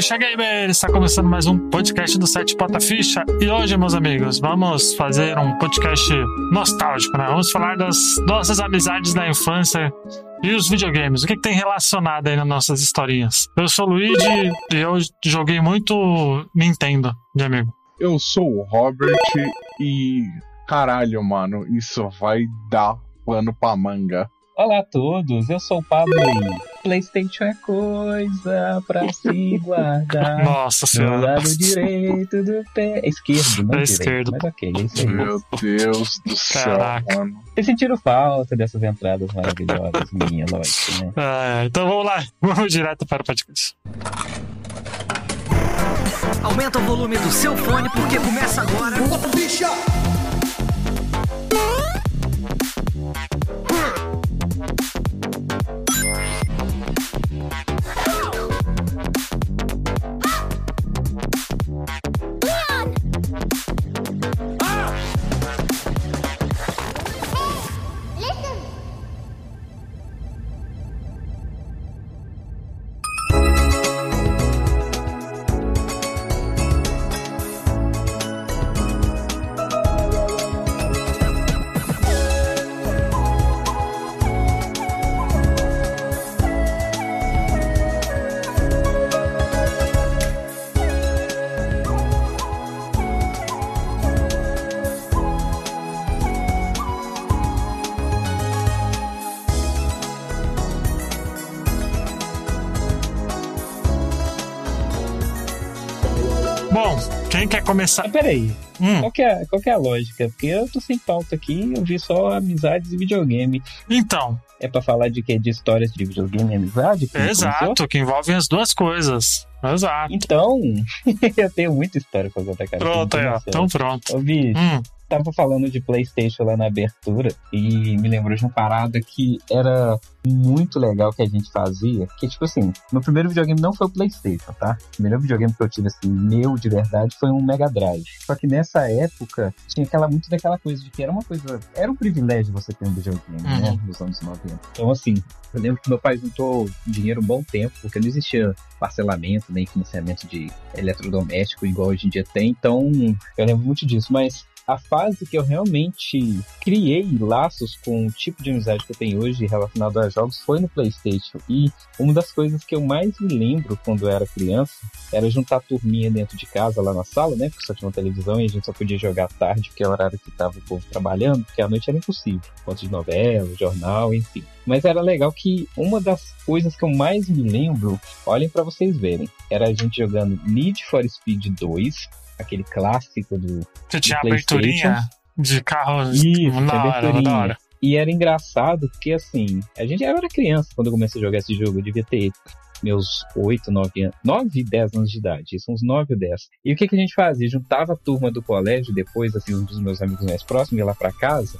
Ficha Gamer! Está começando mais um podcast do site Pota Ficha. E hoje, meus amigos, vamos fazer um podcast nostálgico, né? Vamos falar das nossas amizades da infância e os videogames. O que, que tem relacionado aí nas nossas historinhas? Eu sou o Luigi e eu joguei muito Nintendo, de amigo. Eu sou o Robert e. Caralho, mano, isso vai dar pano pra manga. Olá a todos, eu sou o Pablo e Playstation é coisa pra se guardar. Nossa Do senhora. lado direito do pé. Esquerdo, não É direito. esquerdo. Mas ok, é isso aí. Meu Deus do céu, Caraca. mano. Vocês sentiram falta dessas entradas maravilhosas, minha, lógico, né? Ah, então vamos lá, vamos direto para o podcast. Aumenta o volume do seu fone porque começa agora. Bom, quem quer começar? Mas peraí, Hum, qual que, é, qual é a lógica? Porque eu tô sem pauta aqui, eu vi só amizades e videogame. então, É pra falar de quê? De histórias de videogame e amizade? que começou? exato, que envolvem as duas coisas. Exato. Então, eu tenho muita história pra contar, cara. Pronto aí, ó. Então pronto. Ô, bicho, Hum, tava falando de PlayStation lá na abertura e me lembrou de uma parada que era muito legal que a gente fazia. Que, tipo assim, meu primeiro videogame não foi o PlayStation, tá? O primeiro videogame que eu tive, assim, meu de verdade, foi um Mega Drive. Só que nessa época tinha aquela muito daquela coisa de que era uma coisa. Era um privilégio você ter um videogame, né? Nos anos 90. Então, assim, eu lembro que meu pai juntou dinheiro um bom tempo, porque não existia parcelamento nem financiamento de eletrodoméstico igual hoje em dia tem. Então, eu lembro muito disso. Mas a fase que eu realmente criei laços com o tipo de amizade que eu tenho hoje relacionado a jogos foi no PlayStation. E uma das coisas que eu mais me lembro quando eu era criança era juntar a turminha dentro de casa, lá na sala, né? Porque só tinha uma televisão e a gente só podia jogar tarde, porque é o horário que tava o povo trabalhando, porque à noite era impossível. Conta de novela, jornal, enfim. Mas era legal que uma das coisas que eu mais me lembro, olhem pra vocês verem, era a gente jogando Need for Speed 2, aquele clássico do você tinha do aberturinha de carro Isso, da hora, aberturinha. da hora. E era engraçado porque, assim, a gente eu era criança quando eu comecei a jogar esse jogo. Eu devia ter meus 8, 9 anos. 9, 10 anos de idade. Isso, uns 9 ou 10. E o que, que a gente fazia? Juntava a turma do colégio, depois, assim, um dos meus amigos mais próximos, ia lá pra casa.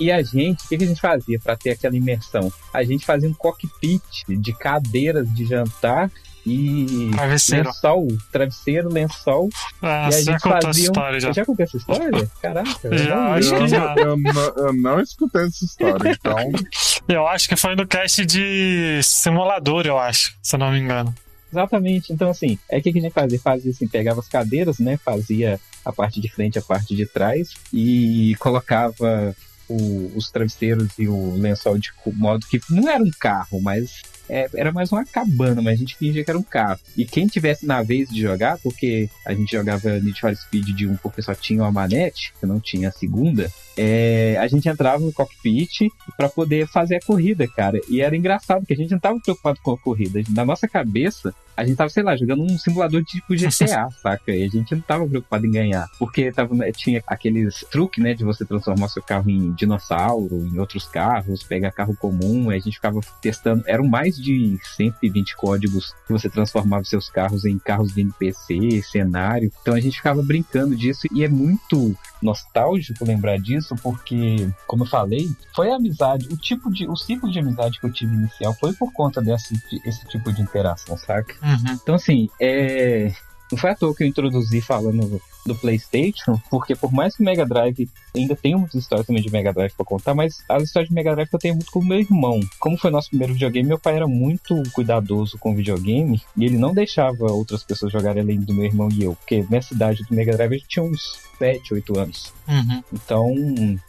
E a gente, o que, que a gente fazia pra ter aquela imersão? A gente fazia um cockpit de cadeiras de jantar e Travesseiro. lençol, travesseiro, lençol. Ah, e a você já gente contou essa fazia. um- história já. Eu já contei essa história? Caraca, eu Já, não acho que já. Eu, não- eu não escutei essa história, então. Eu acho que foi no cast de simulador, eu acho, se eu não me engano. Exatamente. Então, assim, é o que a gente fazia? Fazia assim, pegava as cadeiras, né? Fazia a parte de frente, a parte de trás e colocava o- os travesseiros e o lençol de modo que não era um carro, mas é, era mais uma cabana, mas a gente fingia que era um carro. E quem tivesse na vez de jogar, porque a gente jogava Need for Speed de um porque só tinha uma manete, que não tinha a segunda, é, a gente entrava no cockpit para poder fazer a corrida, cara. E era engraçado, porque a gente não tava preocupado com a corrida. Na nossa cabeça, a gente tava, sei lá, jogando um simulador de tipo GTA, saca? E a gente não tava preocupado em ganhar. Porque tava, tinha aqueles truques, né, de você transformar seu carro em dinossauro, em outros carros, pegar carro comum, aí a gente ficava testando. Eram mais de 120 códigos que você transformava seus carros em carros de NPC, cenário. Então a gente ficava brincando disso e é muito nostálgico lembrar disso, porque, como eu falei, foi a amizade, o tipo de, o ciclo de amizade que eu tive inicial foi por conta desse esse tipo de interação, saca? Uhum. Então, assim, é. Não foi à toa que eu introduzi falando do PlayStation, porque por mais que o Mega Drive ainda tenha muitas histórias também de Mega Drive pra contar, mas as histórias de Mega Drive eu tenho muito com o meu irmão. Como foi nosso primeiro videogame, meu pai era muito cuidadoso com o videogame e ele não deixava outras pessoas jogarem além do meu irmão e eu, porque nessa idade do Mega Drive a gente tinha uns 7, 8 anos. Uhum. Então,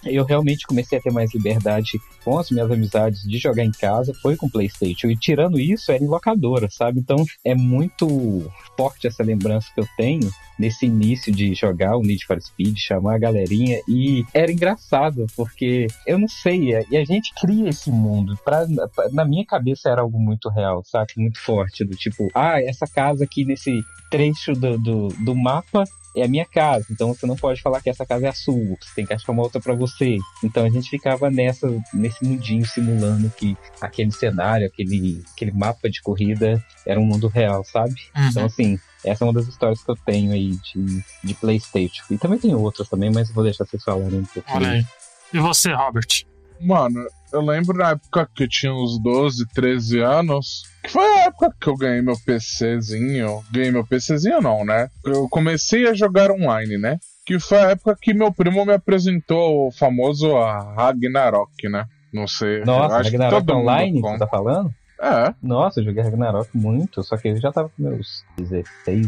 eu realmente comecei a ter mais liberdade com as minhas amizades de jogar em casa, foi com PlayStation. E tirando isso, era em locadora, sabe? Então, é muito forte essa lembrança que eu tenho nesse início de jogar o Need for Speed, chamar a galerinha. E era engraçado, porque eu não sei, e a gente cria esse mundo. Pra, na minha cabeça era algo muito real, sabe? Muito forte. Do tipo, ah, essa casa aqui nesse trecho do, do, do mapa é a minha casa, então você não pode falar que essa casa é a sua, você tem que achar uma outra para você. Então a gente ficava nessa, nesse mundinho simulando que aquele cenário, aquele, aquele mapa de corrida era um mundo real, sabe? Uhum. Então, assim, essa é uma das histórias que eu tenho aí de, de PlayStation. E também tem outras também, mas vou deixar vocês falarem um pouco. Olha aí. E você, Robert? Mano, eu lembro na época que eu tinha uns 12, 13 anos, que foi a época que eu ganhei meu PCzinho. Ganhei meu PCzinho não, né? Eu comecei a jogar online, né? Que foi a época que meu primo me apresentou o famoso Ragnarok, né? Não sei. Nossa, que Ragnarok Online, conta. você tá falando? É, Nossa, eu joguei Ragnarok muito, só que eu já tava com meus 16,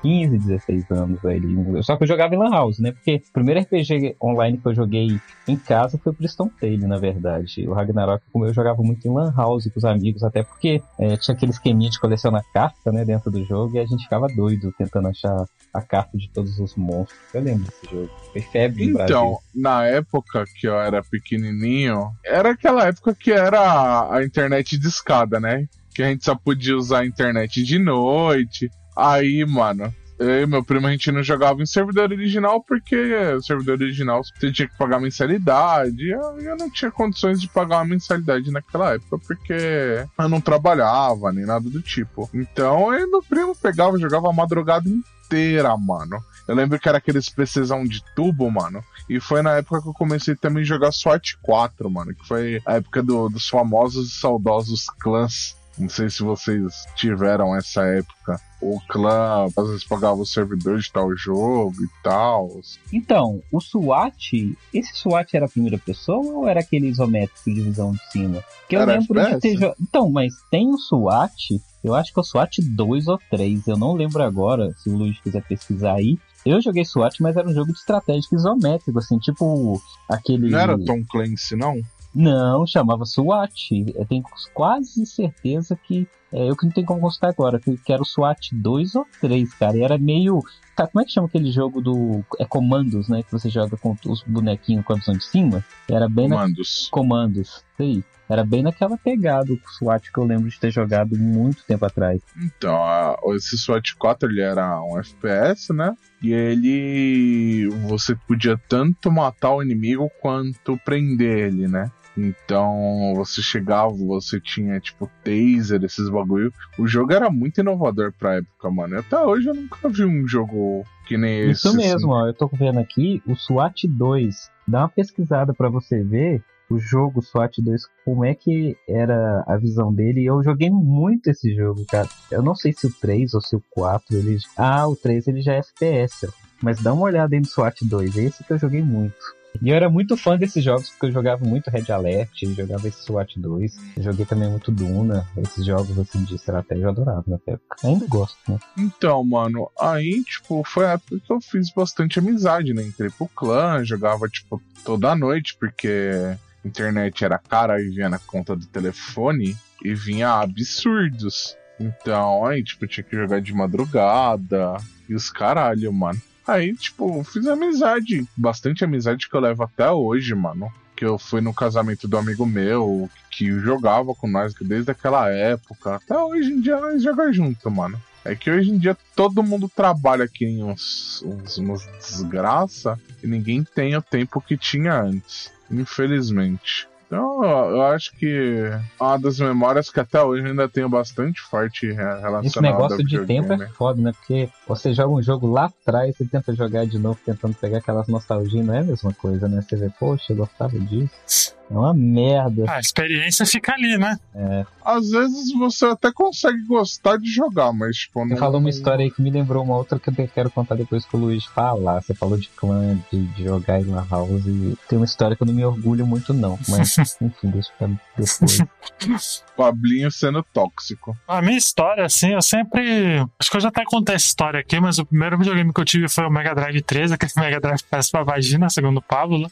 15, 16 anos aí. Só que eu jogava em Lan House, né? Porque o primeiro RPG online que eu joguei em casa foi o Priston Tale, na verdade. O Ragnarok, como eu jogava muito em Lan House com os amigos, até porque é, tinha aquele esqueminha de colecionar carta, né, dentro do jogo, e a gente ficava doido tentando achar a carta de todos os monstros. Eu lembro desse jogo. Foi febre no Brasil. Então, na época que eu era pequenininho, era aquela época que era a internet de escada, né? Que a gente só podia usar a internet de noite. Aí, mano, eu e meu primo a gente não jogava em servidor original porque o servidor original você tinha que pagar mensalidade. e Eu, eu não tinha condições de pagar uma mensalidade naquela época porque eu não trabalhava nem nada do tipo. Então, eu e meu primo pegava jogava a madrugada inteira, mano. Eu lembro que era aqueles PCzão de tubo, mano. E foi na época que eu comecei também a jogar SWAT 4, mano. Que foi a época do- dos famosos e saudosos clãs. Não sei se vocês tiveram essa época. O clã às vezes pagava o servidor de tal jogo e tal. Então, o SWAT, esse SWAT era a primeira pessoa ou era aquele isométrico de visão de cima? Porque eu Era lembro de FPS? ter jogado. Então, mas tem o SWAT, eu acho que é o SWAT 2 ou 3, eu não lembro agora, se o Luiz quiser pesquisar aí. Eu joguei SWAT, mas era um jogo de estratégico isométrico, assim, tipo aquele. Não era Tom Clancy, não? Não, chamava SWAT. Eu tenho quase certeza que. É, eu que não tenho como consultar agora, que, que era o SWAT 2 ou 3, cara. E era meio. Cara, como é que chama aquele jogo do. É comandos, né? Que você joga com os bonequinhos com a visão de cima? Era bem na. Comandos. Comandos. Sei. Era bem naquela pegada o SWAT que eu lembro de ter jogado muito tempo atrás. Então, esse SWAT 4 ele era um FPS, né? E ele. Você podia tanto matar o inimigo quanto prender ele, né? Então você chegava, você tinha tipo taser, esses bagulho. O jogo era muito inovador pra época, mano. Até hoje eu nunca vi um jogo que nem esse. Isso mesmo, assim. ó. Eu tô vendo aqui o SWAT 2. Dá uma pesquisada pra você ver o jogo SWAT 2, como é que era a visão dele. Eu joguei muito esse jogo, cara. Eu não sei se o 3 ou se o 4 ele. Ah, o 3 ele já é FPS, ó. Mas dá uma olhada aí no SWAT 2. É esse que eu joguei muito. E eu era muito fã desses jogos, porque eu jogava muito Red Alert, jogava esse SWAT 2, eu joguei também muito Duna, esses jogos assim de estratégia eu adorava na época. Ainda gosto, né? Então, mano, aí, tipo, foi a época que eu fiz bastante amizade, né? Entrei pro clã, jogava, tipo, toda noite, porque internet era cara e vinha na conta do telefone e vinha absurdos. Então, aí, tipo, tinha que jogar de madrugada e os caralho, mano. Aí, tipo, fiz amizade, bastante amizade que eu levo até hoje, mano. Que eu fui no casamento do amigo meu, que jogava com nós desde aquela época. Até hoje em dia nós jogamos junto, mano. É que hoje em dia todo mundo trabalha aqui em uns, uns, desgraça e ninguém tem o tempo que tinha antes. Infelizmente. Então, eu acho que é uma das memórias que até hoje ainda tenho bastante forte re- relacionada Esse negócio de tempo é foda, né? Porque você joga um jogo lá atrás, você tenta jogar de novo, tentando pegar aquelas nostalgias, não é a mesma coisa, né? Você vê, poxa, eu gostava disso. É uma merda. A experiência fica ali, né? É. Às vezes você até consegue gostar de jogar, mas tipo, Você não. falou uma história aí que me lembrou uma outra que eu quero contar depois que o Luiz falar. Você falou de clã, de, de jogar em Lan House. E tem uma história que eu não me orgulho muito, não. Mas, enfim, deixa pra depois. Pablinho sendo tóxico. A minha história, assim, eu sempre. Acho que eu já até contei essa história aqui, mas o primeiro videogame que eu tive foi o Mega Drive 3, aquele Mega Drive que parece pra vagina, segundo o Pablo.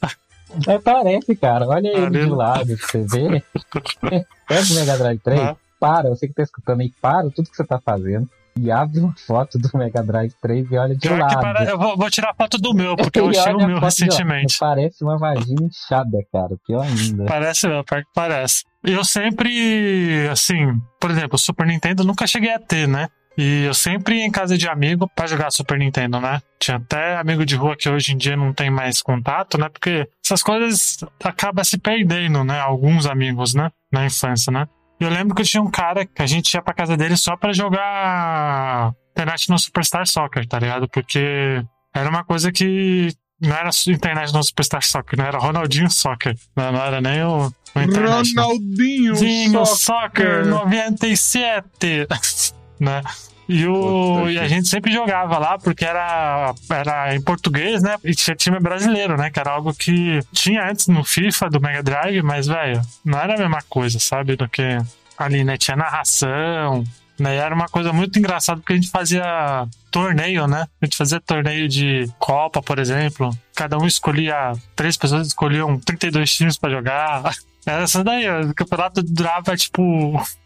É, parece, cara. Olha ele de lado pra você ver. Pega o Mega Drive 3, Ah. para, você que tá escutando aí, para tudo que você tá fazendo. E abre uma foto do Mega Drive 3 e olha de Pior lado. pare- Eu vou, vou tirar foto do meu, porque eu achei o a meu de- recentemente. Parece uma vagina inchada, cara. Pior ainda. Parece pior que parece. Eu sempre, assim, por exemplo, o Super Nintendo nunca cheguei a ter, né? E eu sempre ia em casa de amigo pra jogar Super Nintendo, né? Tinha até amigo de rua que hoje em dia não tem mais contato, né? Porque essas coisas acabam se perdendo, né? Alguns amigos, né? Na infância, né? Eu lembro que eu tinha um cara que a gente ia pra casa dele só pra jogar internet no Superstar Soccer, tá ligado? Porque era uma coisa que não era internet no Superstar Soccer, não era Ronaldinho Soccer, não, não era nem o, o internet. né? Ronaldinho Soccer. Soccer 97, né? E, o, e a gente sempre jogava lá porque era, era em português, né? E tinha time brasileiro, né? Que era algo que tinha antes no FIFA do Mega Drive, mas, velho, não era a mesma coisa, sabe? Do que ali, né? Tinha narração, né? E era uma coisa muito engraçada porque a gente fazia torneio, né? A gente fazia torneio de Copa, por exemplo. Cada um escolhia, três pessoas escolhiam 32 times pra jogar. Era essa daí, o campeonato durava tipo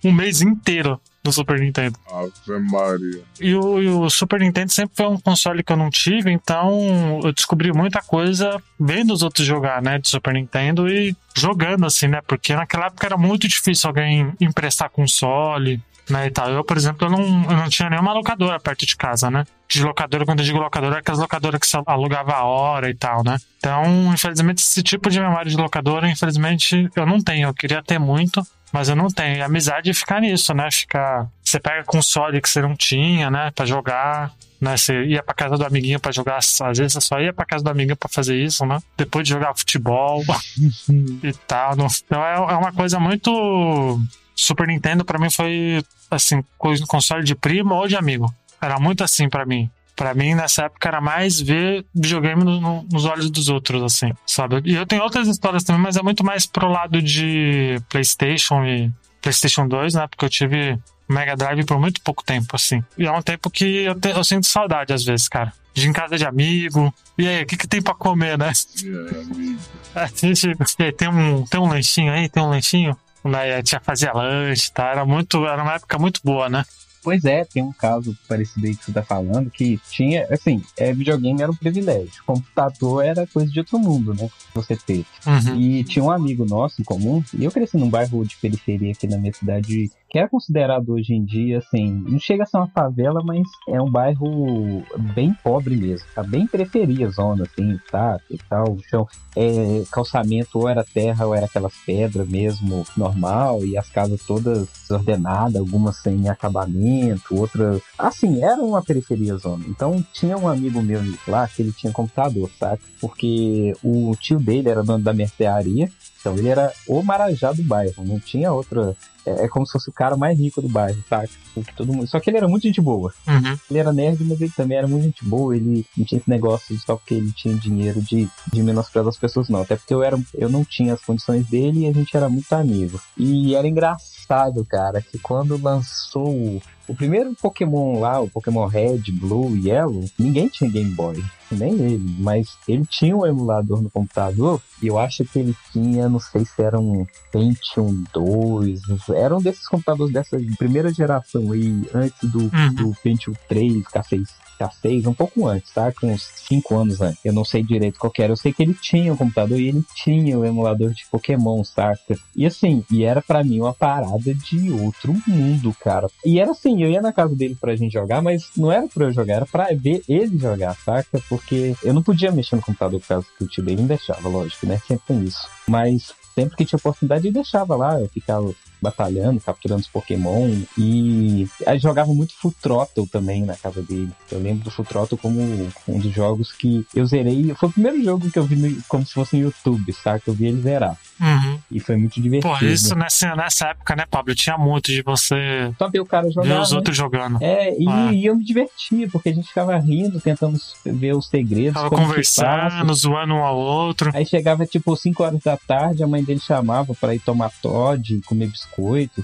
um mês inteiro no Super Nintendo. Ave Maria. E o, e o Super Nintendo sempre foi um console que eu não tive, então eu descobri muita coisa vendo os outros jogar, né, de Super Nintendo e jogando assim, né, porque naquela época era muito difícil alguém emprestar console, né, e tal. Eu, por exemplo, eu não, eu não tinha nenhuma locadora perto de casa, né. De locadora, quando eu digo locadora, é aquelas locadoras que você alugava a hora e tal, né. Então, infelizmente, esse tipo de memória de locadora, infelizmente, eu não tenho. Eu queria ter muito, mas eu não tenho. E a amizade fica nisso, né? Ficar. Você pega console que você não tinha, né? Pra jogar. Né? Você ia pra casa do amiguinho pra jogar. Às vezes você só ia pra casa do amiguinho pra fazer isso, né? Depois de jogar futebol e tal. não- Então é, é uma coisa muito. Super Nintendo pra mim foi assim, coisa- console de primo ou de amigo. Era muito assim pra mim. Pra mim, nessa época, era mais ver videogame no- no- nos olhos dos outros, assim, sabe? E eu tenho outras histórias também, mas é muito mais pro lado de PlayStation e PlayStation 2, né? Porque eu tive Mega Drive por muito pouco tempo, assim. E é um tempo que eu, te- eu sinto saudade, às vezes, cara. De em casa de amigo. E aí, o que, que tem pra comer, né? Aí, amigo? A gente, e aí, tem um, tem um lanchinho aí? Tem um lanchinho? Né? Tinha fazia lanche, tá? Era muito, era uma época muito boa, né? Pois é, tem um caso parecido aí que você tá falando, que tinha, assim, é, videogame era um privilégio. Computador era coisa de outro mundo, né? Você ter. Uhum. E tinha um amigo nosso em comum, e eu cresci num bairro de periferia aqui na minha cidade, que é considerado hoje em dia, assim, não chega a ser uma favela, mas é um bairro bem pobre mesmo, tá? Bem periferia, zona, assim, tá? E tal, o chão, é, calçamento ou era terra ou era aquelas pedras mesmo, normal, e as casas todas desordenadas, algumas sem acabamento, outras... Assim, era uma periferia zona. Então, tinha um amigo meu lá que ele tinha computador, sabe? Porque o tio dele era dono da mercearia, então ele era o marajá do bairro, não tinha outra. É, é como se fosse o cara mais rico do bairro, saca? Porque todo mundo... Só que ele era muito gente boa. Uhum. Ele era nerd, mas ele também era muito gente boa. Ele não tinha esse negócio de só porque ele tinha dinheiro de, de menosprezar as pessoas, não. Até porque eu, era, eu não tinha as condições dele e a gente era muito amigo. E era engraçado, cara, que quando lançou o, o primeiro Pokémon lá, o Pokémon Red, Blue e Yellow, ninguém tinha Game Boy. Nem ele, mas ele tinha um emulador no computador e eu acho que ele tinha, não sei se era um Pentium 2, era um desses computadores dessa primeira geração aí, antes do, Uhum. do Pentium 3, K6, K6, um pouco antes, tá? Com uns 5 anos antes. Eu não sei direito qual que era. Eu sei que ele tinha o computador e ele tinha o emulador de Pokémon, saca? E assim, e era pra mim uma parada de outro mundo, cara. E era assim, eu ia na casa dele pra gente jogar, mas não era pra eu jogar, era pra ver ele jogar, saca? Porque eu não podia mexer no computador por causa que o tio dele não deixava, lógico, né? Sempre tem isso. Mas sempre que tinha oportunidade, ele deixava lá, eu ficava batalhando, capturando os Pokémon. E aí jogava muito Full Throttle também na casa dele. Eu lembro do Full Throttle como um dos jogos que eu zerei. Foi o primeiro jogo que eu vi no, como se fosse no YouTube, sabe? Que eu vi ele zerar. Uhum. E foi muito divertido. Pô, isso nessa, nessa época, né, Pablo? Tinha muito de você Só ver o cara jogar. ver os né? outros jogando. É, e, Ah. e eu me divertia, porque a gente ficava rindo, tentando ver os segredos. Tava conversando, zoando um ao outro. Aí chegava tipo 5 horas da tarde, a mãe dele chamava pra ir tomar Todd, comer biscoito,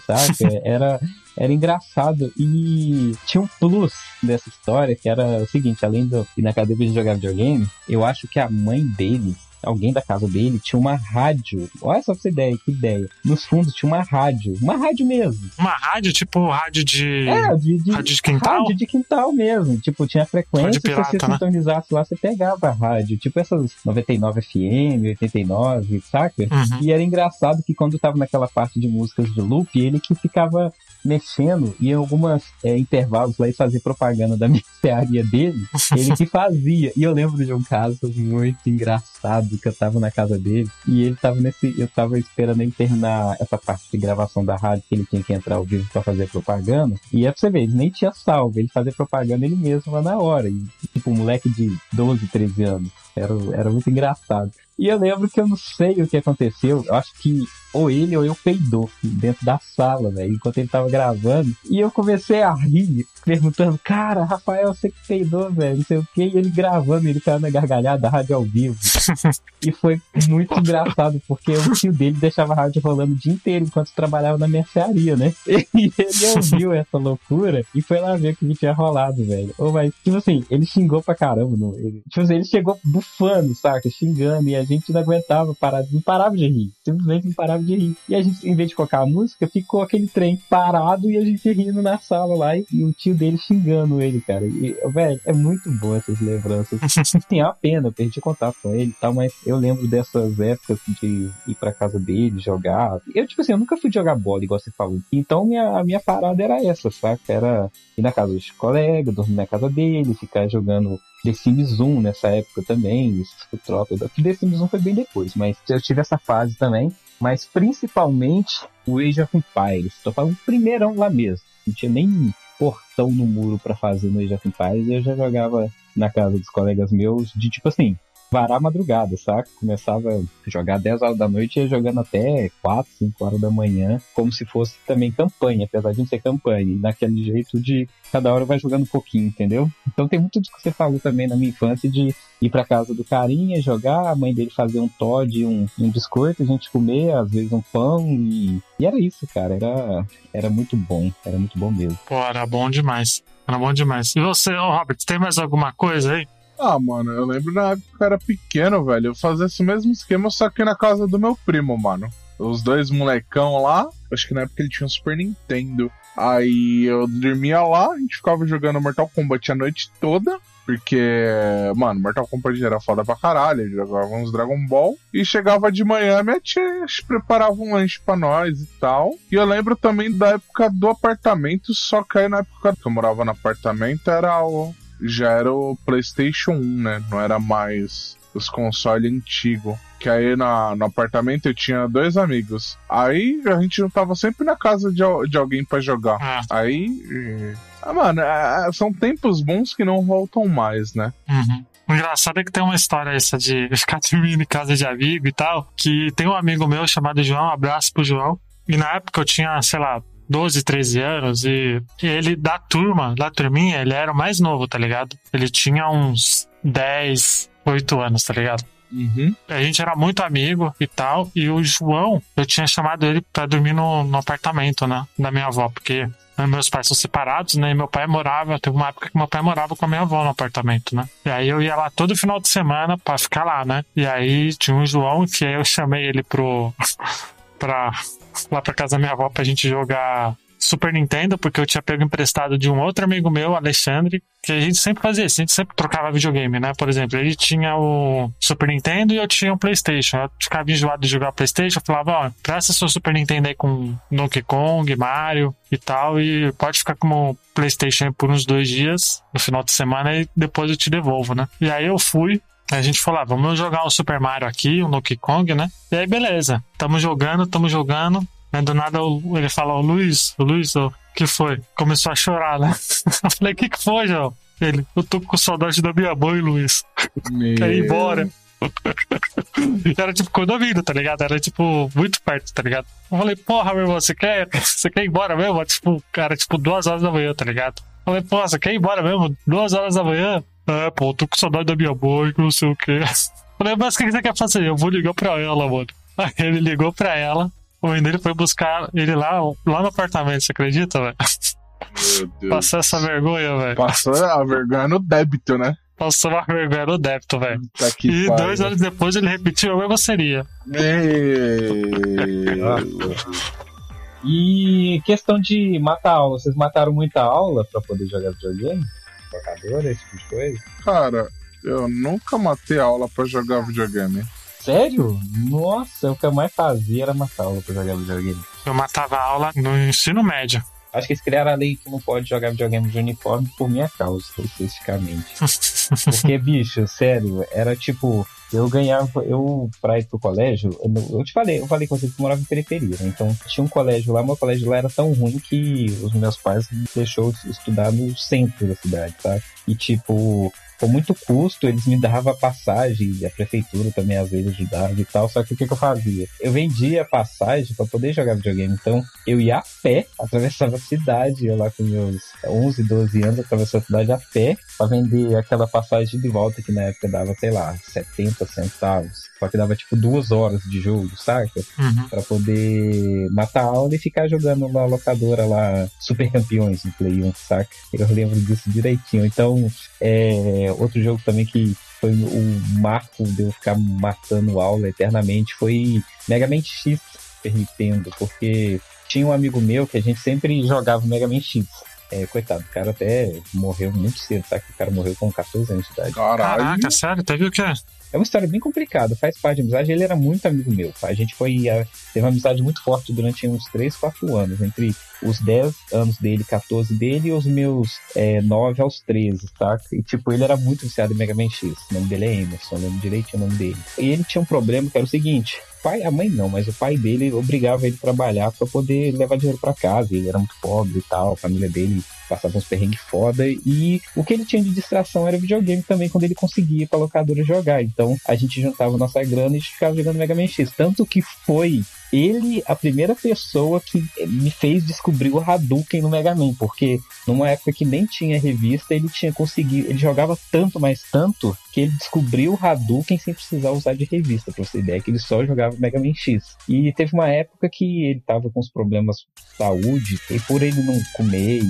sabe? Era, era engraçado. E tinha um plus dessa história, que era o seguinte, além do ir na cadeia de jogar videogame, eu acho que a mãe dele, alguém da casa dele, tinha uma rádio. Olha só pra você ideia, que ideia. Nos fundos tinha uma rádio. Uma rádio mesmo. Uma rádio, tipo rádio de. É, de, de, rádio de quintal? Rádio de quintal mesmo. Tipo, tinha frequência, Rádio se você pirata, né? sintonizasse lá, você pegava a rádio. Tipo essas 99 FM, 89, saca? Uhum. E era engraçado que quando tava naquela parte de músicas de loop, ele que ficava mexendo e em algumas é, intervalos lá e fazer propaganda da mercearia dele, ele que fazia. E eu lembro de um caso muito engraçado que eu tava na casa dele e ele tava nesse, eu tava esperando ele terminar essa parte de gravação da rádio que ele tinha que entrar ao vivo pra fazer propaganda. E é pra você ver, ele nem tinha salvo, ele fazia propaganda ele mesmo lá na hora. E, tipo, um moleque de 12, 13 anos. Era, era muito engraçado. E eu lembro que eu não sei o que aconteceu. Eu acho que ou ele ou eu peidou dentro da sala, velho, enquanto ele tava gravando. E eu comecei a rir, perguntando, cara, Rafael, você que peidou, velho, não sei o que. E ele gravando, ele caiu na gargalhada, a rádio ao vivo. e foi muito engraçado, porque o tio dele deixava a rádio rolando o dia inteiro enquanto trabalhava na mercearia, né? E ele ouviu essa loucura e foi lá ver o que tinha rolado, velho. Ou mas, tipo assim, ele xingou pra caramba. Não, ele, tipo assim, ele chegou bufando, saca? Xingando, e a gente não aguentava parar, não parava de rir. Simplesmente não parava de rir. E a gente, em vez de colocar a música, ficou aquele trem parado e a gente rindo na sala lá e, e o tio dele xingando ele, cara. E, velho, é muito bom essas lembranças. Tem a pena, eu perdi contato com ele e tal, mas eu lembro dessas épocas de ir pra casa dele, jogar. Eu, tipo assim, eu nunca fui jogar bola, igual você falou. Então minha, a minha parada era essa, saca? Era ir na casa dos colegas, dormir na casa dele, ficar jogando The Sims 1 nessa época também, esses troca. Que The Sims 1 foi bem depois, mas eu tive essa fase também. Mas principalmente o Age of Empires. Tô falando primeirão lá mesmo. Não tinha nem portão no muro pra fazer no Age of Empires. Eu já jogava na casa dos colegas meus de tipo assim, varar a madrugada, saca? Começava a jogar 10 horas da noite e ia jogando até 4, 5 horas da manhã, como se fosse também campanha, apesar de não ser campanha, naquele jeito de cada hora vai jogando um pouquinho, entendeu? Então tem muito disso que você falou também na minha infância de ir pra casa do carinha, jogar, a mãe dele fazer um Todd, um, um biscoito, a gente comer, às vezes um pão, e, e era isso, cara, era, era muito bom, era muito bom mesmo. Pô, era bom demais. Era bom demais. E você, ô Robert, tem mais alguma coisa aí? Ah, mano, eu lembro na época que eu era pequeno, velho. Eu fazia esse mesmo esquema, só que na casa do meu primo, mano. Os dois molecão lá, acho que na época ele tinha um Super Nintendo. Aí eu dormia lá, a gente ficava jogando Mortal Kombat a noite toda. Porque, mano, Mortal Kombat era foda pra caralho. Jogava uns Dragon Ball. E chegava de manhã, minha tia preparava um lanche pra nós e tal. E eu lembro também da época do apartamento. Só que aí na época que eu morava no apartamento era o, já era o PlayStation 1, né? Não era mais os consoles antigos. Que aí na, no apartamento eu tinha dois amigos. Aí a gente não tava sempre na casa de, de alguém pra jogar. Ah, Aí. eh, Ah, mano, é- são tempos bons que não voltam mais, né? uhum. O engraçado é que tem uma história essa de ficar dormindo em casa de amigo e tal. Que tem um amigo meu chamado João, um abraço pro João. E na época eu tinha, sei lá, 12, 13 anos. E, ele, da turma, da turminha, ele era o mais novo, tá ligado? Ele tinha uns 10, 8 anos, tá ligado? Uhum. A gente era muito amigo e tal. E o João, eu tinha chamado ele pra dormir no, no apartamento, né? Da minha avó, porque meus pais são separados, né? E meu pai morava, teve uma época que meu pai morava com a minha avó no apartamento, né? E aí eu ia lá todo final de semana pra ficar lá, né? E aí tinha um João que aí eu chamei ele pro. pra. Lá pra casa da minha avó pra gente jogar. Super Nintendo, porque eu tinha pego emprestado de um outro amigo meu, Alexandre, que a gente sempre fazia isso, a gente sempre trocava videogame, né? Por exemplo, ele tinha o Super Nintendo e eu tinha o PlayStation. Eu ficava enjoado de jogar PlayStation, eu falava, ó, presta seu Super Nintendo aí com Donkey Kong, Mario e tal, e pode ficar com o PlayStation por uns dois dias, no final de semana, e depois eu te devolvo, né? E aí eu fui, a gente falou, ah, vamos jogar um Super Mario aqui, um Donkey Kong, né? E aí, beleza. Tamo jogando, tamo jogando. Aí do nada ele fala, o Luiz, o Luiz, o que foi? Começou a chorar, né? Eu falei, o que que foi, João? Ele, eu tô com saudade da minha mãe, Luiz. Quer ir embora. Era tipo condomínio, tá ligado? Era tipo muito perto, tá ligado? Eu falei, porra, meu irmão, você quer, você quer ir embora mesmo? Tipo, cara, tipo, duas horas da manhã, tá ligado? Eu falei, porra, você quer ir embora mesmo? Duas horas da manhã? É, pô, tô com saudade da minha mãe, que não sei o quê. Falei, mas o que você quer fazer? Eu vou ligar pra ela, mano. Aí ele ligou pra ela. O mãe dele foi buscar ele lá, lá no apartamento, você acredita, velho? Meu Deus. Passou essa vergonha, velho. Passou a vergonha no débito, né? Passou uma vergonha no débito, velho. Tá E pariu. dois anos depois ele repetiu a mesma seria. Meu. E questão de matar aula, vocês mataram muita aula pra poder jogar videogame? Locadora, esse tipo de coisa? Cara, eu nunca matei aula pra jogar videogame. Sério? Nossa, o que eu mais fazia era matar aula pra jogar videogame. Eu matava a aula no ensino médio. Acho que eles criaram a lei que não pode jogar videogame de uniforme por minha causa, especificamente. Porque, bicho, sério, era tipo, eu ganhava, eu, pra ir pro colégio, eu, eu te falei, eu falei com você que eu morava em periferia, né? Então tinha um colégio lá, meu colégio lá era tão ruim que os meus pais me deixou estudar no centro da cidade, tá? E tipo, com muito custo, eles me davam passagem, e a prefeitura também às vezes ajudava e tal, só que o que, que eu fazia? Eu vendia passagem pra poder jogar videogame, então eu ia a pé, atravessava a cidade, eu lá com meus 11, 12 anos, atravessava a cidade a pé, pra vender aquela passagem de volta que na época dava, sei lá, 70 centavos. Só que dava tipo duas horas de jogo, saca? Uhum. Pra poder matar a aula e ficar jogando na locadora lá, Super Campeões no Play 1, saca? Eu lembro disso direitinho. Então, é, outro jogo também que foi o marco de eu ficar matando aula eternamente foi Mega Man X Super Nintendo, porque tinha um amigo meu que a gente sempre jogava Mega Man X. É, coitado, o cara até morreu muito cedo, sabe? O cara morreu com 14 anos de idade. Caraca, sério? Teve o quê? É uma história bem complicada, faz parte de amizade. Ele era muito amigo meu. A gente foi. a- teve uma amizade muito forte durante uns 3, 4 anos. Entre os 10 anos dele, 14 dele e os meus é, 9 aos 13, saca? E tipo, ele era muito viciado em Mega Man X. O nome dele é Emerson, lembro direitinho o nome dele. E ele tinha um problema que era o seguinte. Pai, a mãe não, mas o pai dele obrigava ele a trabalhar para poder levar dinheiro para casa. Ele era muito pobre e tal, a família dele passava uns perrengues foda. E o que ele tinha de distração era videogame também, quando ele conseguia ir pra locadora jogar. Então a gente juntava nossa grana e ficava jogando Mega Man X. Tanto que foi ele a primeira pessoa que me fez descobrir o Hadouken no Mega Man, porque numa época que nem tinha revista, ele tinha conseguido, ele jogava tanto, mas tanto, que ele descobriu o Hadouken sem precisar usar de revista, pra você ideia, que ele só jogava Mega Man X. E teve uma época que ele tava com uns problemas de saúde, e por ele não comer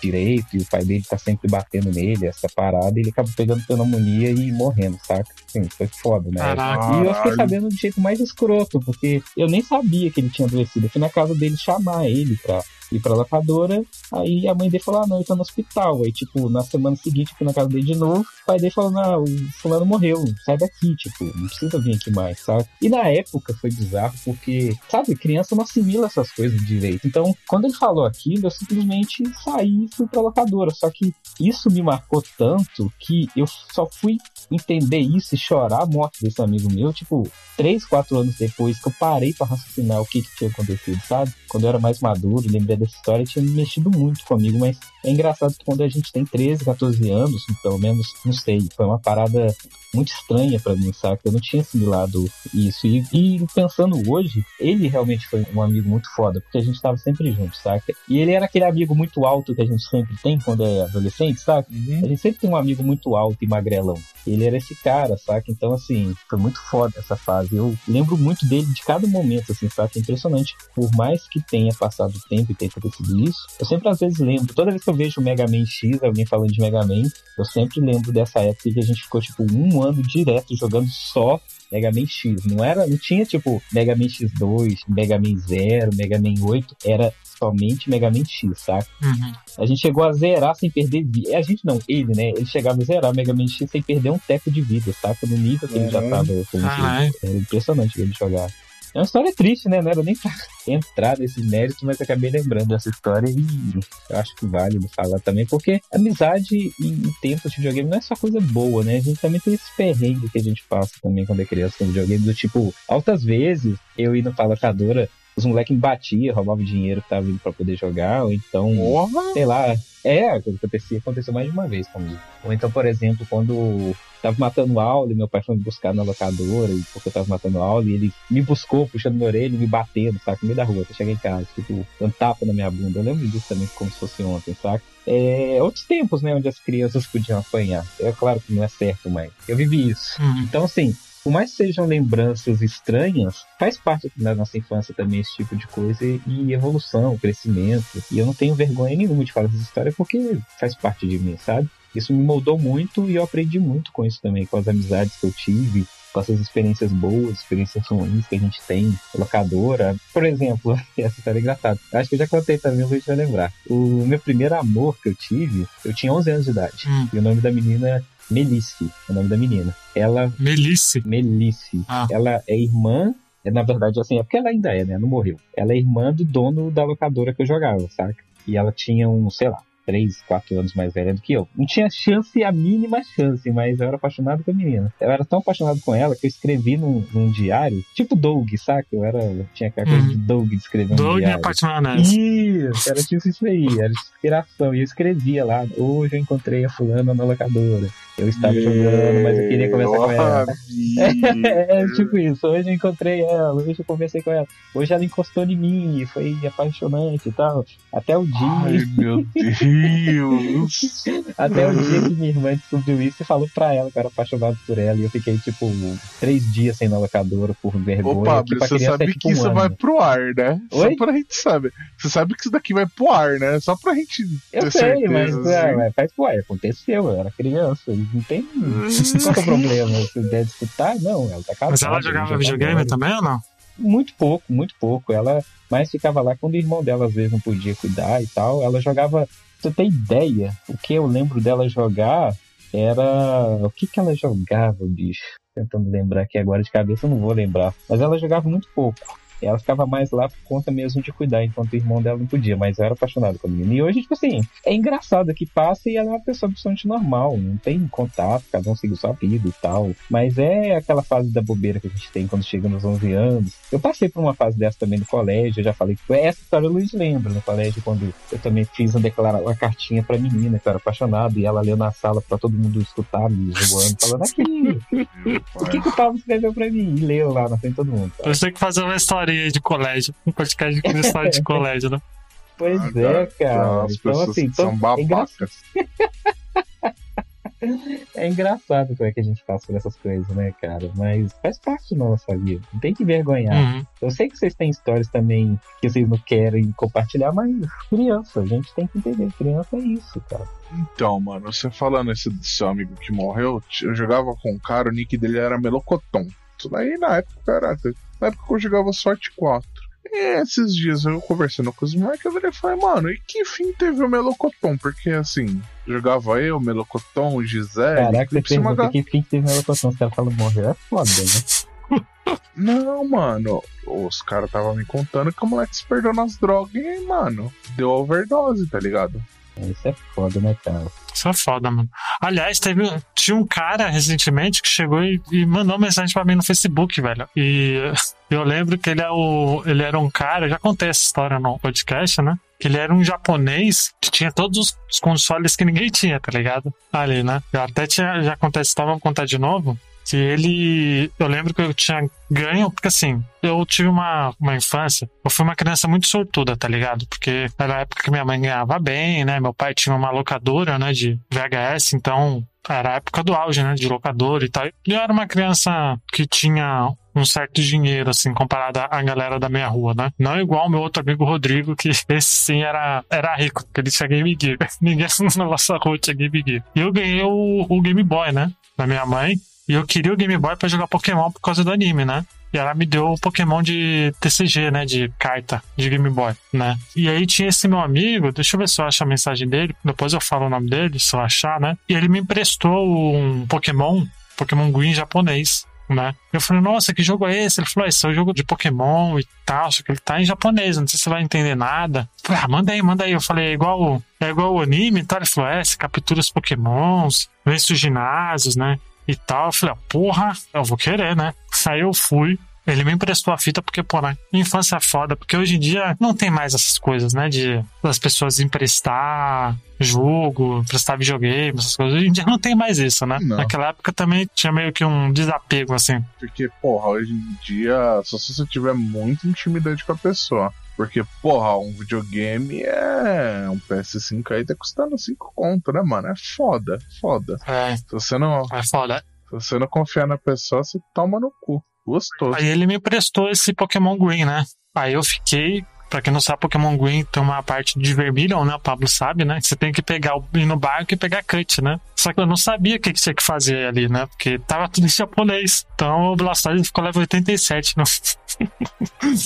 direito, e o pai dele tá sempre batendo nele, essa parada, ele acabou pegando pneumonia e morrendo, saca? Assim, foi foda, né? Caraca. E eu fiquei sabendo do jeito mais escroto, porque eu nem sabia que ele tinha adoecido. Eu fui na casa dele chamar ele pra ir pra locadora. Aí a mãe dele falou: Ah, não, ele tá no hospital. Aí, tipo, na semana seguinte, fui na casa dele de novo. O pai dele falou: Não, o fulano morreu, sai daqui, tipo, não precisa vir aqui mais, sabe? E na época foi bizarro, porque, sabe, criança não assimila essas coisas direito. Então, quando ele falou aquilo, eu simplesmente saí e fui pra locadora. Só que isso me marcou tanto que eu só fui entender isso e chorar a morte desse amigo meu, tipo, três, quatro anos depois que eu parei pra raciocinar o que, que tinha acontecido, sabe? Quando eu era mais maduro, lembrei dessa história, tinha me mexido muito comigo, mas é engraçado que quando a gente tem 13, 14 anos, pelo menos, não sei, foi uma parada muito estranha pra mim, saca? Eu não tinha assimilado isso. E, e pensando hoje, ele realmente foi um amigo muito foda, porque a gente tava sempre junto, saca? E ele era aquele amigo muito alto que a gente sempre tem quando é adolescente, saca? Uhum. A gente sempre tem um amigo muito alto e magrelão. Ele era esse cara, saca? Então, assim, foi muito foda essa fase. Eu lembro muito dele de cada momento, assim, saca? É impressionante. Por mais que tenha passado o tempo e tenha acontecido isso, eu sempre às vezes lembro. Toda vez que eu vejo o Mega Man X, alguém falando de Mega Man, eu sempre lembro dessa época que a gente ficou, tipo, um ano direto jogando só Mega Man X. Não era, não tinha tipo Mega Man X2, Mega Man 0, Mega Man 8, era somente Mega Man X, saca? Uhum. A gente chegou a zerar sem perder vida. A gente não, ele, né? Ele chegava a zerar Mega Man X sem perder um teco de vida, saca? No nível que ele já tava Caralho. Era impressionante ver ele jogar. É uma história triste, né? Não era nem pra entrar nesse mérito, mas acabei lembrando dessa história e eu acho que vale falar também, porque amizade e, tempos de videogame não é só coisa boa, né? A gente também tem esse perrengue que a gente passa também quando é criança com videogame, do tipo, altas vezes eu indo pra locadora os moleques me batiam, roubavam dinheiro que tava vindo pra poder jogar, ou então, Porra! sei lá. É, aconteceu, aconteceu mais de uma vez comigo. Ou então, por exemplo, quando tava matando o Aule, meu pai foi me buscar na locadora, e porque eu tava matando o Aule, ele me buscou, puxando minha orelha e me batendo, saca? No meio da rua, até chegar em casa, tipo, dando tapa na minha bunda. Eu lembro disso também como se fosse ontem, saca? É, outros tempos, né, onde as crianças podiam apanhar. É claro que não é certo, mas eu vivi isso. Uhum. Então, assim, por mais que sejam lembranças estranhas, faz parte da nossa infância também esse tipo de coisa e evolução, crescimento. E eu não tenho vergonha nenhuma de falar dessa história porque faz parte de mim, sabe? Isso me moldou muito e eu aprendi muito com isso também, com as amizades que eu tive, com essas experiências boas, experiências ruins que a gente tem, locadora. Por exemplo, essa história é engraçada. Acho que eu já contei também, o Luiz vai lembrar. O meu primeiro amor que eu tive, eu tinha 11 anos de idade. Hum. E o nome da menina Melisse, é o nome da menina. Ela Melice. Melice. Ah. Ela é irmã, é, na verdade, assim, é porque ela ainda é, né? Não morreu. Ela é irmã do dono da locadora que eu jogava, saca? E ela tinha um, sei lá, 3, 4 anos mais velha do que eu. Não tinha chance, a mínima chance, mas eu era apaixonado com a menina. Eu era tão apaixonado com ela que eu escrevi num, num diário, tipo Doug, saca? Eu era, eu tinha aquela coisa Uhum. de Doug de escrever um Doug e diário. apaixonado. Isso, era tipo isso aí, era inspiração. E eu escrevia lá, hoje eu encontrei a fulana na locadora. Eu estava jogando, mas eu queria conversar com ela. É, tipo isso. Hoje eu encontrei ela, hoje eu conversei com ela. Hoje ela encostou em mim e foi apaixonante e tal. Até o dia, Ai, meu Deus! até o dia que minha irmã descobriu isso e falou pra ela que eu era apaixonado por ela. E eu fiquei, tipo, três dias sem na locadora por vergonha. Ô, Pablo, pra você criança sabe é tipo que um isso ano. vai pro ar, né? Oi? Só pra gente saber. Você sabe que isso daqui vai pro ar, né? Só pra gente Eu ter sei, certeza. mas assim. é, faz ué, aconteceu, eu era criança, não tem qual que é o problema, você deve escutar? Não, ela tá casada. Mas ela jogava tá videogame também ou não? Muito pouco, muito pouco, ela mais ficava lá quando o irmão dela às vezes não podia cuidar e tal, ela jogava, você ter ideia, o que eu lembro dela jogar era, o que que ela jogava, bicho? Tentando lembrar aqui agora de cabeça, eu não vou lembrar, mas ela jogava muito pouco. Ela ficava mais lá por conta mesmo de cuidar, enquanto o irmão dela não podia, mas eu era apaixonado com a menina. E hoje, tipo assim, é engraçado que passa e ela é uma pessoa absolutamente normal, não tem contato, cada um segue sua vida e tal. Mas é aquela fase da bobeira que a gente tem quando chega nos 11 anos. Eu passei por uma fase dessa também no colégio, eu já falei que essa história o Luiz lembra no colégio, quando eu também fiz uma, declara uma cartinha pra menina que eu era apaixonado e ela leu na sala pra todo mundo escutar, me zoando, falando aqui, o que, que o Pablo escreveu pra mim? E leu lá na frente de todo mundo. sabe? Eu sei que fazer uma historinha de colégio. Um podcast de história de colégio, né? Pois Ah, é, cara. As Então, pessoas assim, são então, é, babacas. é engraçado como é que a gente passa por essas coisas, né, cara? Mas faz parte da nossa vida. Não tem que vergonhar. Uhum. Eu sei que vocês têm histórias também que vocês não querem compartilhar, mas criança, a gente tem que entender. Criança é isso, cara. Então, mano, você falando esse do seu amigo que morreu, eu jogava com um cara, o nick dele era Melocoton. Isso daí na época, caraca, na época eu jogava sorte 4. E esses dias eu conversando com os moleques, eu falei, mano, e que fim teve o Melocoton? Porque assim, jogava eu, Melocoton, o Gisele, Caraca, você por cima pergunta da- que quem teve na locação, os caras falam morreu. É foda, né? Não, mano, os caras estavam me contando que o moleque se perdeu nas drogas e, mano, deu overdose, tá ligado? Isso é foda, né, cara? Isso é foda, mano. Aliás, teve, tinha um cara recentemente que chegou e, e mandou mensagem pra mim no Facebook, velho. E eu lembro que ele, é o, ele era um cara, já contei essa história no podcast, né? Que ele era um japonês que tinha todos os- consoles que ninguém tinha, tá ligado? Ali, né? Eu até tinha, já contei essa história, vamos contar de novo. Que ele. Eu lembro que eu tinha ganho, porque assim, eu tive uma, uma infância, eu fui uma criança muito sortuda, tá ligado? Porque era a época que minha mãe ganhava bem, né? Meu pai tinha uma locadora, né, de VHS, então era a época do auge, né, de locadora e tal. E eu era uma criança que tinha um certo dinheiro, assim, comparado à galera da minha rua, né? Não igual meu outro amigo Rodrigo, que esse sim era, era rico, porque ele tinha Game Gear. Ninguém na nossa rua tinha Game Gear. E eu ganhei o, o Game Boy, né, da minha mãe. E eu queria o Game Boy pra jogar Pokémon por causa do anime, né? E ela me deu o Pokémon de TCG, né? De carta de Game Boy, né? E aí tinha esse meu amigo, deixa eu ver se eu acho a mensagem dele, depois eu falo o nome dele, se eu achar, né? E ele me emprestou um Pokémon, Pokémon Green japonês, né? Eu falei, nossa, que jogo é esse? Ele falou, esse é um jogo de Pokémon e tal, só que ele tá em japonês, não sei se você vai entender nada. Eu falei, ah, manda aí, manda aí. Eu falei, é igual, é igual o anime e tal. Ele falou, é, você captura os Pokémons, vence os ginásios, né? E tal. Eu falei, ah, porra, eu vou querer, né? Aí eu fui, Ele me emprestou a fita porque, pô, na infância é foda, porque hoje em dia não tem mais essas coisas, né? De das pessoas emprestar jogo, emprestar videogame, essas coisas. Hoje em dia não tem mais isso, né? Não. Naquela época também tinha meio que um desapego, assim. Porque, porra, hoje em dia, só se você tiver muita intimidade com a pessoa. Porque, porra, um videogame é. Um PS5 aí tá custando 5 conto, né, mano? É foda, foda. É, Se você não, é foda. se você não confiar na pessoa, você toma no cu. Gostoso. Aí ele me emprestou esse Pokémon Green, né? Aí eu fiquei. Pra quem não sabe, Pokémon Green tem uma parte de vermelho, né? O Pablo sabe, né? Você tem que pegar o, ir no barco e pegar cut, né? Só que eu não sabia o que, que tinha que fazer ali, né? Porque tava tudo em japonês. Então o Blastoise ficou level 87 no,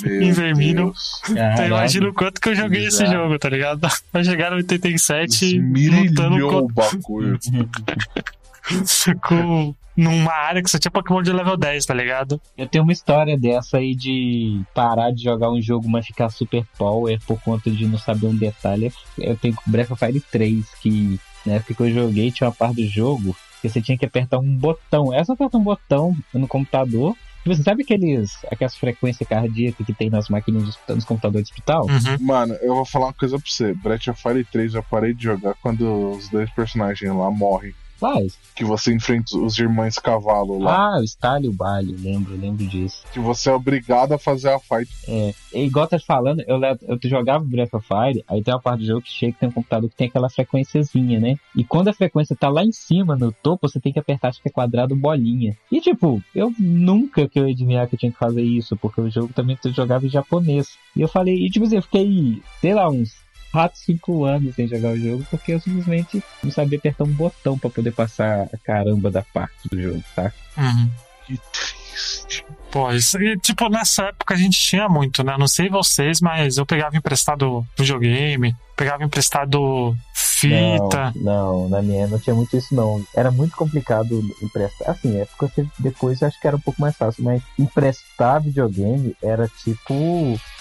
Meu em vermelho. Deus. Então Caralho. imagina o quanto que eu joguei esse Exato. jogo, tá ligado? Vai chegar no 87 lutando Esmirilhou com, o bagulho. com numa área que só tinha Pokémon de level 10, tá ligado? Eu tenho uma história dessa aí de parar de jogar um jogo, mas ficar super power por conta de não saber um detalhe. Eu tenho com Breath of Fire 3, que na época que eu joguei tinha uma parte do jogo que você tinha que apertar um botão. É só apertar um botão no computador. Você sabe aqueles, aquelas frequências cardíacas que tem nas máquinas, de hospital- nos computadores de hospital? Uhum. Mano, eu vou falar uma coisa pra você. Breath of Fire 3 eu parei de jogar quando os dois personagens lá morrem. Faz. Que você enfrenta os irmãos cavalo lá. Ah, o Stalho o Balho, lembro, lembro disso. Que você é obrigado a fazer a fight. É, e igual tá te falando, eu, eu jogava Breath of Fire, aí tem uma parte do jogo que chega, tem um computador que tem aquela frequenciazinha, né? E quando a frequência tá lá em cima, no topo, você tem que apertar, acho que é quadrado bolinha. E tipo, eu nunca que eu ia adivinhar que eu tinha que fazer isso, porque o jogo também eu jogava em japonês. E eu falei, e tipo assim, eu fiquei, sei lá, uns 4, 5 anos sem jogar o jogo, porque eu simplesmente não sabia apertar um botão pra poder passar a caramba da parte do jogo, tá? Uhum. Que triste. Pô, isso, e, tipo, nessa época a gente tinha muito, né? Não sei vocês, mas eu pegava emprestado videogame, pegava emprestado fita. Não, não, na minha não tinha muito isso não. Era muito complicado emprestar. Assim, é porque você- depois eu acho que era um pouco mais fácil, mas emprestar videogame era tipo.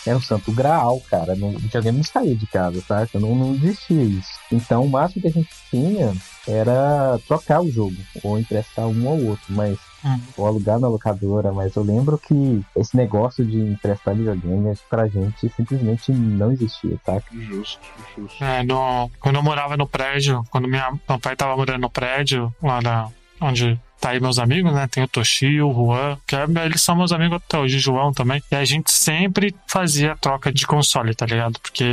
Era um santo graal, cara. No videogame não saía de casa, tá? Não, não existia isso. Então o máximo que a gente tinha era trocar o jogo, ou emprestar um ou outro, mas Uhum. ou alugar na locadora, mas eu lembro que esse negócio de emprestar videogame pra gente simplesmente não existia, tá? Justo, justo. É, no- quando eu morava no prédio, quando minha, meu pai tava morando no prédio, lá na, onde tá aí meus amigos, né? Tem o Toshio, o Juan, que é- eles são meus amigos até hoje, o João também. E a gente sempre fazia troca de console, tá ligado? Porque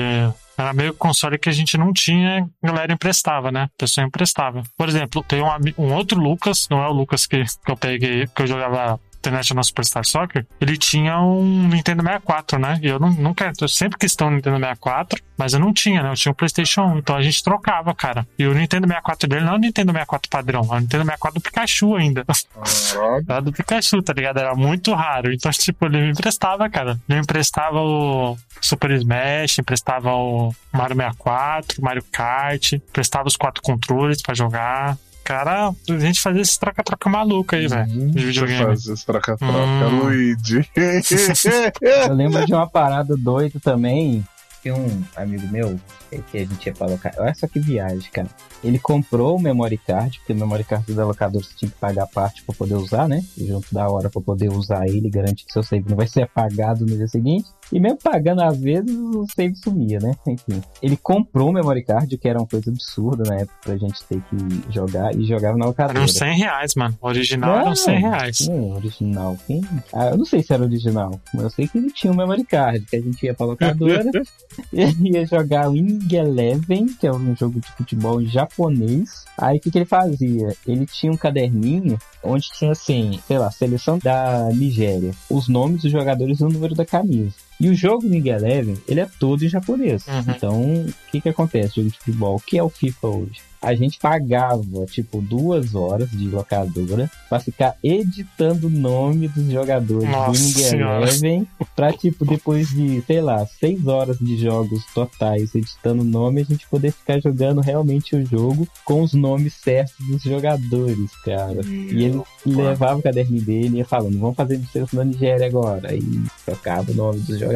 era meio console que a gente não tinha, a galera emprestava, né? A pessoa emprestava. Por exemplo, tem um, um outro Lucas, não é o Lucas que, que eu peguei, que eu jogava International Superstar Soccer, ele tinha um Nintendo 64, né? E eu não, nunca, eu sempre quis ter um Nintendo 64, mas eu não tinha, né? Eu tinha o PlayStation 1, então a gente trocava, cara. E o Nintendo 64 dele não é o Nintendo 64 padrão, é o Nintendo 64 do Pikachu ainda. Era do Pikachu, tá ligado? Era muito raro. Então, tipo, ele me emprestava, cara. Ele me emprestava o Super Smash, emprestava o Mario 64, Mario Kart, emprestava os quatro controles pra jogar. Cara, a gente fazia esse troca-troca maluco aí, velho. Hum, de videogame. Você faz esse troca-troca, Hum. Luigi. Eu lembro de uma parada doida também. Tem um amigo meu que a gente ia pra locar. Olha só que viagem, cara. Ele comprou o memory card, porque o memory card da locadora você tinha que pagar a parte pra poder usar, né? E junto da hora pra poder usar ele, garante que seu save não vai ser apagado no dia seguinte. E mesmo pagando às vezes, o save sumia, né? Enfim. Ele comprou o memory card, que era uma coisa absurda na época pra gente ter que jogar, e jogava na locadora. uns 100 reais, mano. O original era uns 100 reais. Não, original. Quem? Ah, eu não sei se era original, mas eu sei que ele tinha um memory card, que a gente ia pra locadora e ia jogar Winning Eleven, que é um jogo de futebol japonês. Aí o que, que ele fazia? Ele tinha um caderninho onde tinha assim, sei lá, seleção da Nigéria, os nomes dos jogadores e o número da camisa. E o jogo Winning Eleven, ele é todo em japonês. Uhum. Então, o que que acontece? Jogo de futebol, o que é o FIFA hoje? A gente pagava, tipo, duas horas de locadora pra ficar editando o nome dos jogadores Nossa do Senhora. Eleven pra, tipo, depois de, sei lá, seis horas de jogos totais editando o nome, a gente poder ficar jogando realmente o jogo com os nomes certos dos jogadores, cara. E ele levava o caderninho dele e ia falando, vamos fazer seleção da Nigéria agora. Aí trocava o nome dos jogadores.